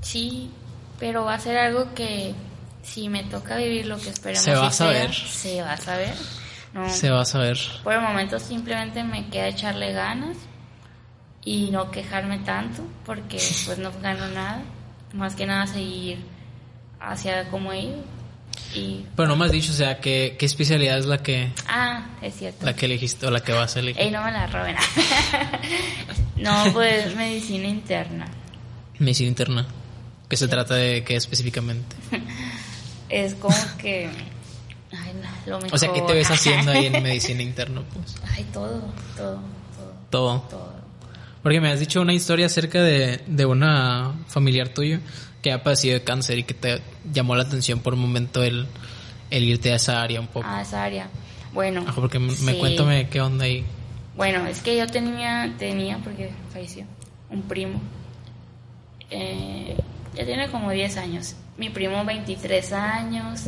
Speaker 2: Sí, pero va a ser algo que si me toca vivir lo que esperemos
Speaker 1: se va a saber.
Speaker 2: Se va a saber.
Speaker 1: se va a saber.
Speaker 2: Por el momento simplemente me queda echarle ganas y no quejarme tanto porque pues no gano nada. Más que nada seguir hacia como he ido
Speaker 1: pero no me has dicho, o sea, ¿qué, ¿qué, especialidad es la que...
Speaker 2: Ah, es cierto.
Speaker 1: La que elegiste o la que vas a elegir.
Speaker 2: Ey, no me la roben. [laughs] no, pues medicina interna.
Speaker 1: Medicina interna. ¿Qué se trata de qué específicamente? [laughs]
Speaker 2: es como que... Ay, lo mejor.
Speaker 1: O sea, ¿qué te ves haciendo ahí en [laughs] medicina interna? Pues?
Speaker 2: Ay, todo, todo,
Speaker 1: todo. Todo. Porque me has dicho una historia acerca de, de una familiar tuyo que ha padecido de cáncer y que te llamó la atención por un momento el, el irte a esa área un poco.
Speaker 2: A esa área. Bueno.
Speaker 1: porque me cuéntame qué onda ahí.
Speaker 2: Bueno, es que yo tenía, tenía, porque falleció, un primo. Eh, ya tiene como 10 años. Mi primo 23 años.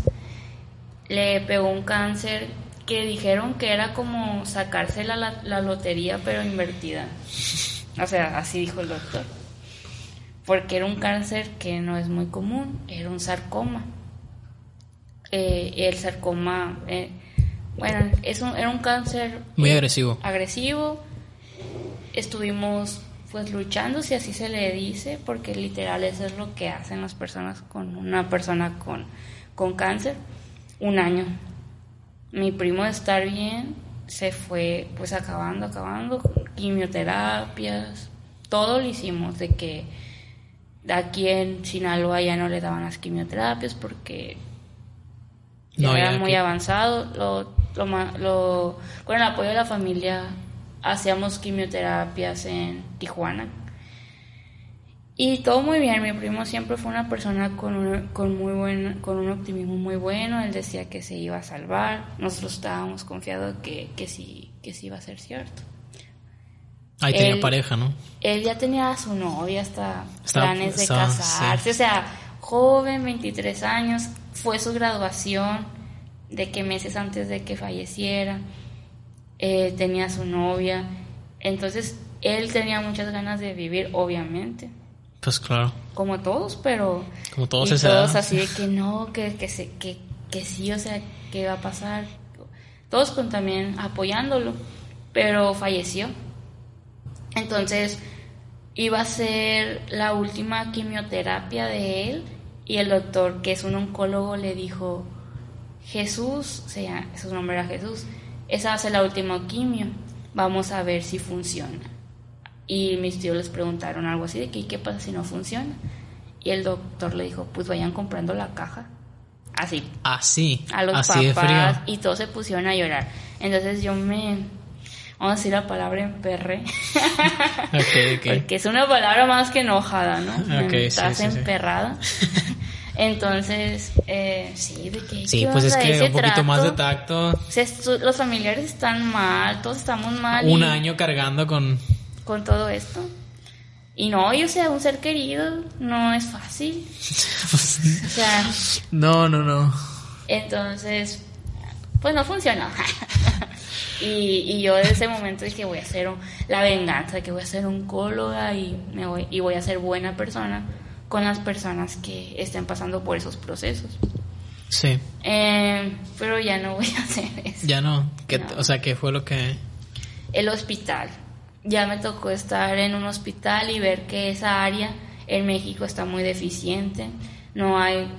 Speaker 2: Le pegó un cáncer que dijeron que era como sacarse la, la lotería pero invertida. [laughs] O sea, así dijo el doctor porque era un cáncer que no es muy común, era un sarcoma. Eh, el sarcoma, eh, bueno, es un, era un cáncer
Speaker 1: muy agresivo.
Speaker 2: Agresivo. Estuvimos pues luchando, si así se le dice, porque literal eso es lo que hacen las personas con una persona con, con cáncer, un año. Mi primo de estar bien se fue pues acabando, acabando, quimioterapias, todo lo hicimos, de que aquí en Sinaloa ya no le daban las quimioterapias porque ya era muy avanzado. Lo, lo, lo, con el apoyo de la familia hacíamos quimioterapias en Tijuana. Y todo muy bien, mi primo siempre fue una persona con un, con muy buen, con un optimismo muy bueno, él decía que se iba a salvar, nosotros estábamos confiados que, que, sí, que sí iba a ser cierto.
Speaker 1: Ahí tenía pareja, ¿no?
Speaker 2: Él ya tenía a su novia, hasta planes de casarse, o sea, joven, 23 años, fue su graduación de que meses antes de que falleciera eh, tenía su novia, entonces él tenía muchas ganas de vivir, obviamente.
Speaker 1: Pues claro.
Speaker 2: Como todos, pero...
Speaker 1: Como todos,
Speaker 2: todos así de que no, que, que, se, que, que sí, o sea, que va a pasar. Todos con también apoyándolo, pero falleció. Entonces iba a ser la última quimioterapia de él y el doctor, que es un oncólogo, le dijo, Jesús, o sea, su nombre era Jesús, esa va a ser la última quimio, vamos a ver si funciona. Y mis tíos les preguntaron algo así de que, ¿qué pasa si no funciona? Y el doctor le dijo, pues vayan comprando la caja. Así.
Speaker 1: Así.
Speaker 2: A los papás. Y todos se pusieron a llorar. Entonces yo me... Vamos a decir la palabra en perre. [laughs] Porque es una palabra más que enojada, ¿no? Estás emperrada. [laughs] Entonces, eh, sí, de que...
Speaker 1: Sí, pues es que un poquito más de tacto.
Speaker 2: los familiares están mal, todos estamos mal.
Speaker 1: Un año cargando con...
Speaker 2: Con todo esto. Y no, yo sea, un ser querido no es fácil. [laughs] o sea...
Speaker 1: No, no, no.
Speaker 2: Entonces, pues no funciona. [laughs] y, y yo desde ese momento dije, voy a hacer la venganza, que voy a ser oncóloga y, me voy, y voy a ser buena persona con las personas que estén pasando por esos procesos.
Speaker 1: Sí.
Speaker 2: Eh, pero ya no voy a hacer eso.
Speaker 1: Ya no. O sea, ¿qué fue lo que...?
Speaker 2: El hospital. Ya me tocó estar en un hospital y ver que esa área en México está muy deficiente. No hay...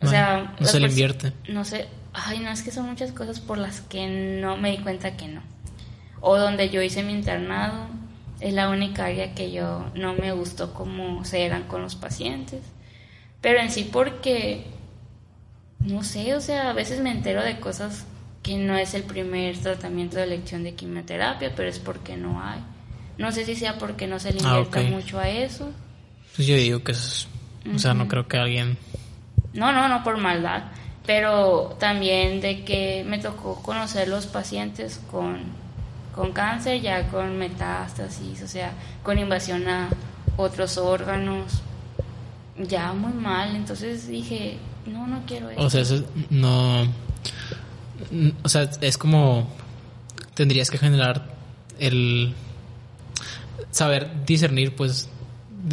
Speaker 2: O sea...
Speaker 1: No se le invierte.
Speaker 2: No sé... Ay, no, es que son muchas cosas por las que no me di cuenta que no. O donde yo hice mi internado, es la única área que yo no me gustó cómo se eran con los pacientes. Pero en sí porque, no sé, o sea, a veces me entero de cosas que no es el primer tratamiento de elección de quimioterapia, pero es porque no hay. No sé si sea porque no se le ah, mucho a eso.
Speaker 1: Pues yo digo que es, o sea, no creo que alguien...
Speaker 2: No, no, no por maldad, pero también de que me tocó conocer los pacientes con con cáncer, ya con metástasis, o sea, con invasión a otros órganos, ya muy mal. Entonces dije, no, no quiero eso.
Speaker 1: O sea, eso no. O sea, es como. Tendrías que generar el. Saber discernir, pues.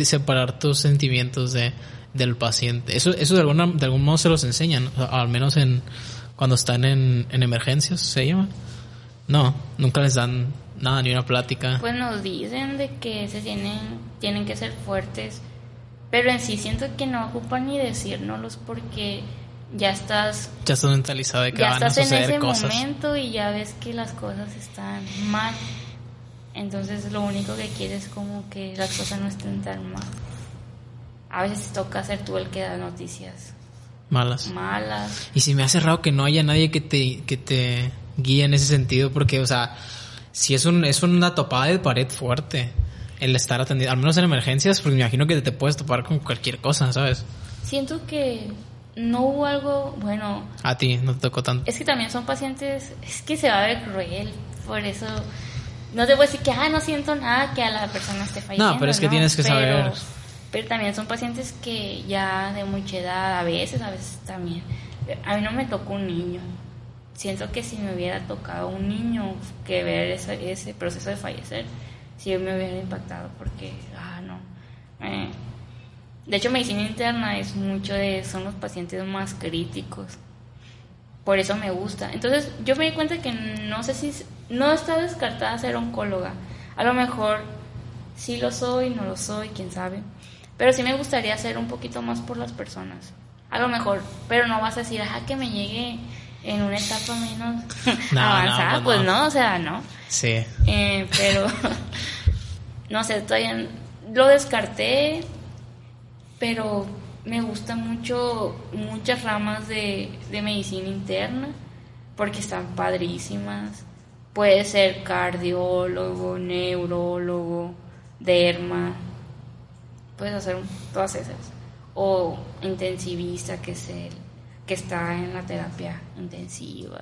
Speaker 1: Separar tus sentimientos de, del paciente. Eso, eso de, alguna, de algún modo se los enseñan, al menos en cuando están en, en emergencias, se llama. No, nunca les dan nada, ni una plática.
Speaker 2: Pues nos dicen de que se tienen, tienen que ser fuertes, pero en sí siento que no ocupan ni decírnoslos porque ya estás...
Speaker 1: Ya estás mentalizado de que van a suceder en ese
Speaker 2: momento y ya ves que las cosas están mal. Entonces lo único que quieres es como que las cosas no estén tan mal. A veces toca ser tú el que da noticias.
Speaker 1: Malas.
Speaker 2: Malas.
Speaker 1: Y si me hace raro que no haya nadie que te, que te guía en ese sentido porque, o sea, si es, un, es una topada de pared fuerte el estar atendido, al menos en emergencias, porque me imagino que te puedes topar con cualquier cosa, ¿sabes?
Speaker 2: Siento que no hubo algo, bueno...
Speaker 1: A ti, no te tocó tanto.
Speaker 2: Es que también son pacientes, es que se va a ver cruel, por eso... No te voy a decir que, ah, no siento nada que a la persona esté falleciendo.
Speaker 1: No, pero es que tienes que saber...
Speaker 2: Pero también son pacientes que ya de mucha edad, a veces, a veces también. A mí no me tocó un niño, siento que si me hubiera tocado un niño que ver ese, ese proceso de fallecer, sí me hubiera impactado porque, ah, no. Eh, de hecho, medicina interna es mucho de, son los pacientes más críticos. Por eso me gusta. Entonces, yo me di cuenta que no sé si, no está descartada ser oncóloga. A lo mejor sí lo soy, no lo soy, quién sabe. Pero sí me gustaría hacer un poquito más por las personas. A lo mejor, pero no vas a decir, ajá, que me llegue en una etapa menos [laughs]
Speaker 1: No,
Speaker 2: avanzada,
Speaker 1: no,
Speaker 2: pues
Speaker 1: no.
Speaker 2: no, o sea, no.
Speaker 1: Sí.
Speaker 2: Eh, pero [laughs] no sé, todavía lo descarté, pero me gusta mucho muchas ramas de, de medicina interna porque están padrísimas. Puede ser cardiólogo, neurólogo, derma, puedes hacer todas esas. O intensivista, que es el que está en la terapia intensiva.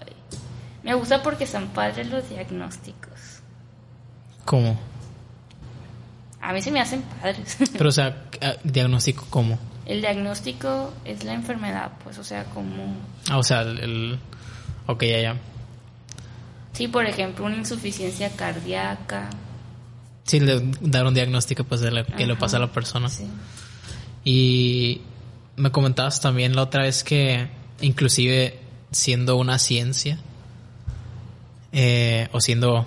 Speaker 2: Me gusta porque están padres los diagnósticos.
Speaker 1: ¿Cómo?
Speaker 2: A mí se me hacen padres. [laughs]
Speaker 1: Pero, o sea, ah, diagnóstico cómo.
Speaker 2: El diagnóstico es la enfermedad, pues, o sea, como...
Speaker 1: Ah, o sea, el, el- Ok, ya, ya.
Speaker 2: Sí, por ejemplo, una insuficiencia cardíaca.
Speaker 1: Sí, le dar un diagnóstico, pues, de lo que le pasa a la persona.
Speaker 2: Sí.
Speaker 1: Y me comentabas también la otra vez que, inclusive, siendo una ciencia, eh, o siendo,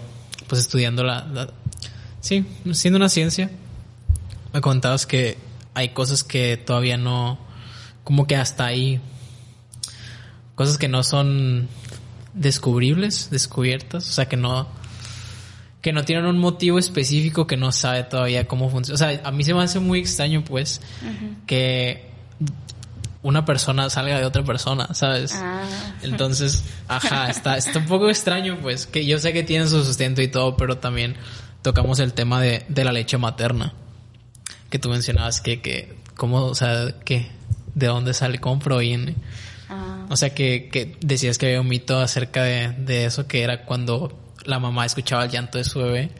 Speaker 1: pues, estudiando la, la- Sí, siendo una ciencia, me comentabas que hay cosas que todavía no... Como que hasta ahí... Cosas que no son descubribles, descubiertas, o sea, que no que no tienen un motivo específico que no sabe todavía cómo funciona. O sea, a mí se me hace muy extraño, pues, que una persona salga de otra persona, ¿sabes?
Speaker 2: Ah.
Speaker 1: Entonces, ajá, está, está un poco extraño, pues, que yo sé que tiene su sustento y todo, pero también tocamos el tema de, de la leche materna, que tú mencionabas que, que, cómo, o sea, que, de dónde sale, cómo proviene.
Speaker 2: Ah.
Speaker 1: O sea, que, que decías que había un mito acerca de, de eso, que era cuando la mamá escuchaba el llanto de su bebé,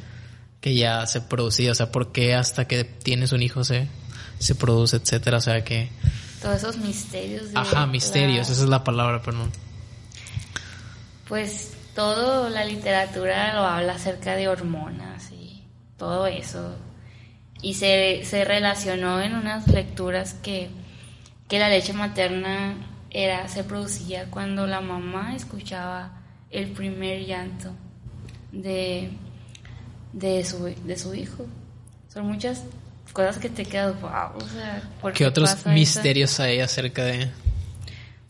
Speaker 1: que ya se producía, o sea, ¿por qué hasta que tienes un hijo se, se produce, etcétera? O sea, que...
Speaker 2: Todos esos misterios. De
Speaker 1: Ajá, misterios,
Speaker 2: la-
Speaker 1: esa es la palabra, perdón.
Speaker 2: Pues todo la literatura lo habla acerca de hormonas todo eso. Y se, se relacionó en unas lecturas que, que la leche materna era, se producía cuando la mamá escuchaba el primer llanto de, de, su, de su hijo. Son muchas cosas que te quedas, wow, o sea, ¿por
Speaker 1: ¿Qué otros
Speaker 2: pasa
Speaker 1: misterios hay acerca de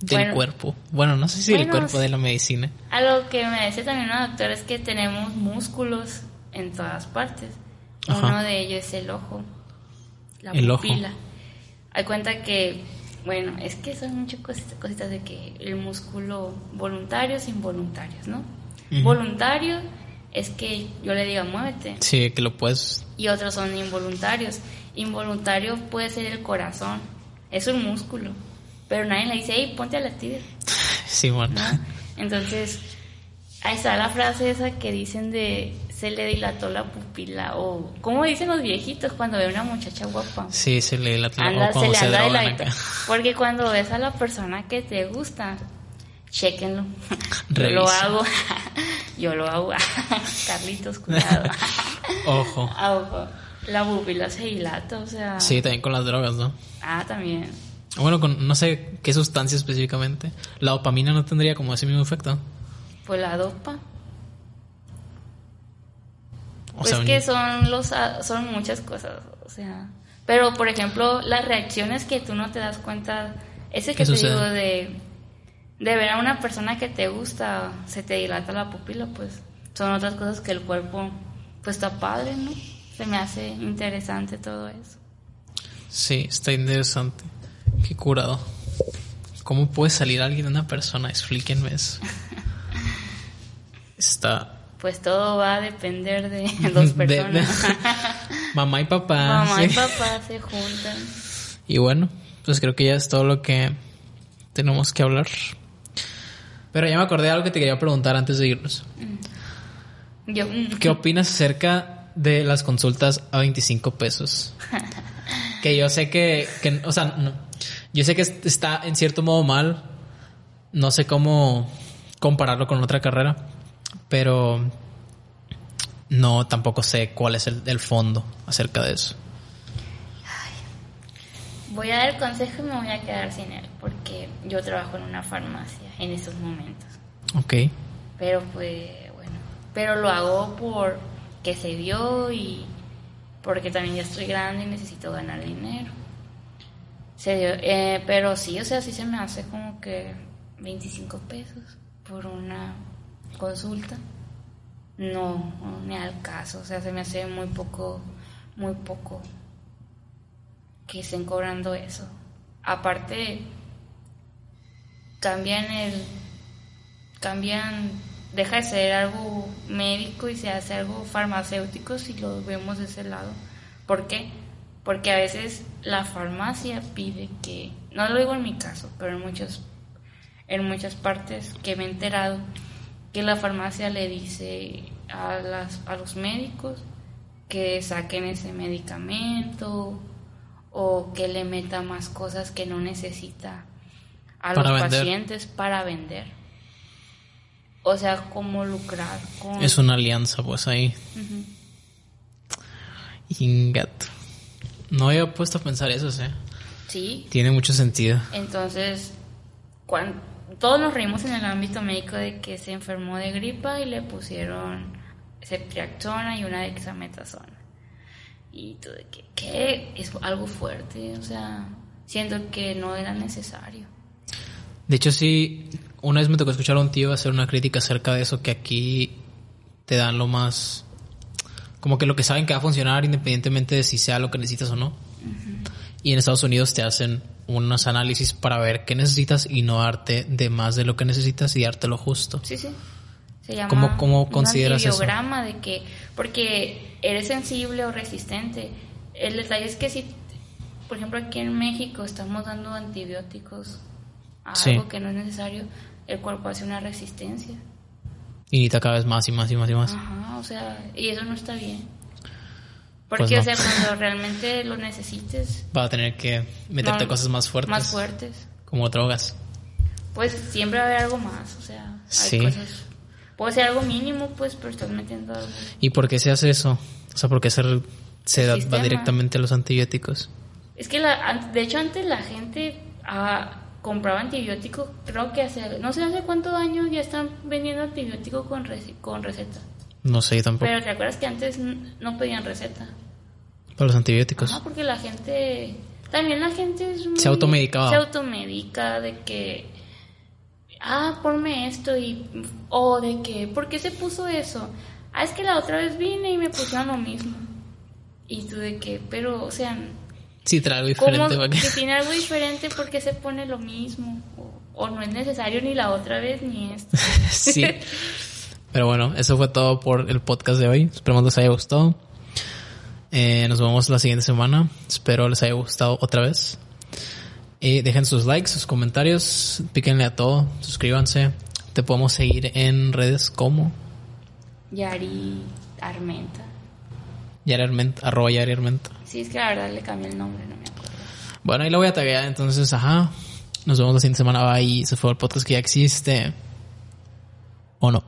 Speaker 1: del
Speaker 2: Bueno.
Speaker 1: cuerpo? Bueno, no sé si del
Speaker 2: Bueno,
Speaker 1: cuerpo de la medicina.
Speaker 2: A lo que me dice también una doctora es que tenemos músculos en todas partes.
Speaker 1: Ajá.
Speaker 2: Uno de ellos es el ojo, la
Speaker 1: El ojo.
Speaker 2: pupila. Hay cuenta que, bueno, es que son muchas cositas, cositas de que el músculo voluntarios involuntarios, ¿no? Voluntario es que yo le diga muévete
Speaker 1: Sí, que lo puedes...
Speaker 2: y otros son involuntarios. Involuntario puede ser el corazón, es un músculo, pero nadie le dice, hey, ponte a latir. [laughs]
Speaker 1: Sí, bueno.
Speaker 2: ¿no? Entonces, ahí está la frase esa que dicen de se le dilató la pupila o como dicen los viejitos cuando ve una muchacha guapa.
Speaker 1: Sí, se le la
Speaker 2: Anda, se. [laughs] Porque cuando ves a la persona que te gusta, chequenlo. [laughs] [laughs] Yo lo hago. Yo lo hago. Carlitos, cuidado.
Speaker 1: Ojo.
Speaker 2: Ah, ojo. La pupila se dilata, o sea.
Speaker 1: Sí, también con las drogas, ¿no?
Speaker 2: Ah, también.
Speaker 1: Bueno, con no sé qué sustancia específicamente. La dopamina no tendría como ese mismo efecto.
Speaker 2: Pues la dopa.
Speaker 1: O
Speaker 2: pues
Speaker 1: sea,
Speaker 2: que son los a- son muchas cosas, o sea, pero por ejemplo, las reacciones que tú no te das cuenta, ese
Speaker 1: ¿Qué
Speaker 2: que te
Speaker 1: sucede?
Speaker 2: digo de de ver a una persona que te gusta, se te dilata la pupila, pues son otras cosas que el cuerpo pues está padre, ¿no? Se me hace interesante todo eso.
Speaker 1: Sí, está interesante. Qué curado. ¿Cómo puede salir alguien de una persona? Explíquenme eso. [laughs] Está...
Speaker 2: Pues todo va a depender de [laughs] dos
Speaker 1: de- de-
Speaker 2: personas. [laughs]
Speaker 1: Mamá y papá.
Speaker 2: Mamá y papá se juntan.
Speaker 1: Y bueno, pues creo que ya es todo lo que tenemos que hablar. Pero ya me acordé de algo que te quería preguntar antes de irnos.
Speaker 2: Yo mm,
Speaker 1: ¿Qué opinas acerca de las consultas a 25 pesos? [laughs] Que yo sé que, que o sea, no, yo sé que est- está en cierto modo mal. No sé cómo compararlo con otra carrera, pero no, tampoco sé cuál es el, el fondo acerca de eso.
Speaker 2: Voy a dar el consejo y me voy a quedar sin él, porque yo trabajo en una farmacia en estos momentos.
Speaker 1: Ok.
Speaker 2: Pero pues, bueno, pero lo hago por que se dio y, porque también ya estoy grande y necesito ganar dinero. Se dio, eh, pero sí, o sea, sí se me hace como que 25 pesos por una consulta. No, ni al caso, o sea, se me hace muy poco, muy poco que estén cobrando eso. Aparte, cambian el, cambian, deja de ser algo médico y se hace algo farmacéutico si lo vemos de ese lado. ¿Por qué? Porque a veces la farmacia pide que, no lo digo en mi caso, pero en muchas, en muchas partes que me he enterado, que la farmacia le dice a, las, a los médicos que saquen ese medicamento o que le meta más cosas que no necesita a los pacientes para vender. O sea, como lucrar con...
Speaker 1: Es una alianza, pues ahí. Ingato. No había puesto a pensar eso, ¿sí?
Speaker 2: Sí.
Speaker 1: Tiene mucho sentido.
Speaker 2: Entonces, cuando, todos nos reímos en el ámbito médico de que se enfermó de gripa y le pusieron ceftriaxona y una dexametasona. Y todo de que, ¿qué? Es algo fuerte, o sea, siento que no era necesario.
Speaker 1: De hecho, sí, una vez me tocó escuchar a un tío hacer una crítica acerca de eso, que aquí te dan lo más... Como que lo que saben que va a funcionar independientemente de si sea lo que necesitas o no. Y en Estados Unidos te hacen unos análisis para ver qué necesitas y no darte de más de lo que necesitas y darte lo justo.
Speaker 2: Sí, sí. Se llama
Speaker 1: ¿Cómo, cómo
Speaker 2: un
Speaker 1: consideras eso?
Speaker 2: antibiograma de que, porque eres sensible o resistente. El detalle es que si, por ejemplo, aquí en México estamos dando antibióticos a
Speaker 1: Sí.
Speaker 2: algo que no es necesario, el cuerpo hace una resistencia.
Speaker 1: Y necesita cada vez más y más y más y más.
Speaker 2: Ajá, o sea, y eso no está bien. Porque,
Speaker 1: Pues no.
Speaker 2: o sea, cuando realmente lo necesites,
Speaker 1: Va a tener que meterte
Speaker 2: No,
Speaker 1: cosas más fuertes.
Speaker 2: más fuertes,
Speaker 1: Como drogas.
Speaker 2: pues siempre va a haber algo más, o sea, hay
Speaker 1: Sí.
Speaker 2: cosas... Puede ser algo mínimo, pues, pero estás metiendo algo...
Speaker 1: ¿Y por qué se hace eso? O sea, ¿por qué se, se da- va directamente a los antibióticos?
Speaker 2: Es que, la, de hecho, antes la gente ah, compraba antibióticos, creo que hace, no sé hace cuántos años ya están vendiendo antibióticos con, reci- con receta.
Speaker 1: No sé, tampoco.
Speaker 2: Pero te acuerdas que antes no pedían receta.
Speaker 1: Para los antibióticos.
Speaker 2: Ajá, porque la gente, también la gente es muy-
Speaker 1: Se automedicaba.
Speaker 2: Se automedica de que, ah, ponme esto y, o de que, ¿por qué se puso eso? Ah, es que la otra vez vine y me pusieron lo mismo. Y tú de que, pero, o sea,
Speaker 1: Sí, trae algo
Speaker 2: ¿Cómo
Speaker 1: diferente. ¿para qué?
Speaker 2: que tiene algo diferente porque se pone lo mismo? O, o no es necesario ni la otra vez ni esto. [laughs]
Speaker 1: sí. [laughs] Pero bueno, eso fue todo por el podcast de hoy. Esperamos les haya gustado. Eh, nos vemos la siguiente semana. Espero les haya gustado otra vez. Dejen sus likes, sus comentarios, píquenle a todo, suscríbanse. Te podemos seguir en redes como
Speaker 2: Yari Armenta.
Speaker 1: Yari Armenta, arroba Yari Armenta.
Speaker 2: Sí, es que la verdad le cambié el nombre, no me acuerdo.
Speaker 1: Bueno, ahí lo voy a taguear, entonces, ajá. Nos vemos la siguiente semana. Bye. Se fue el podcast que ya existe. ¿O no?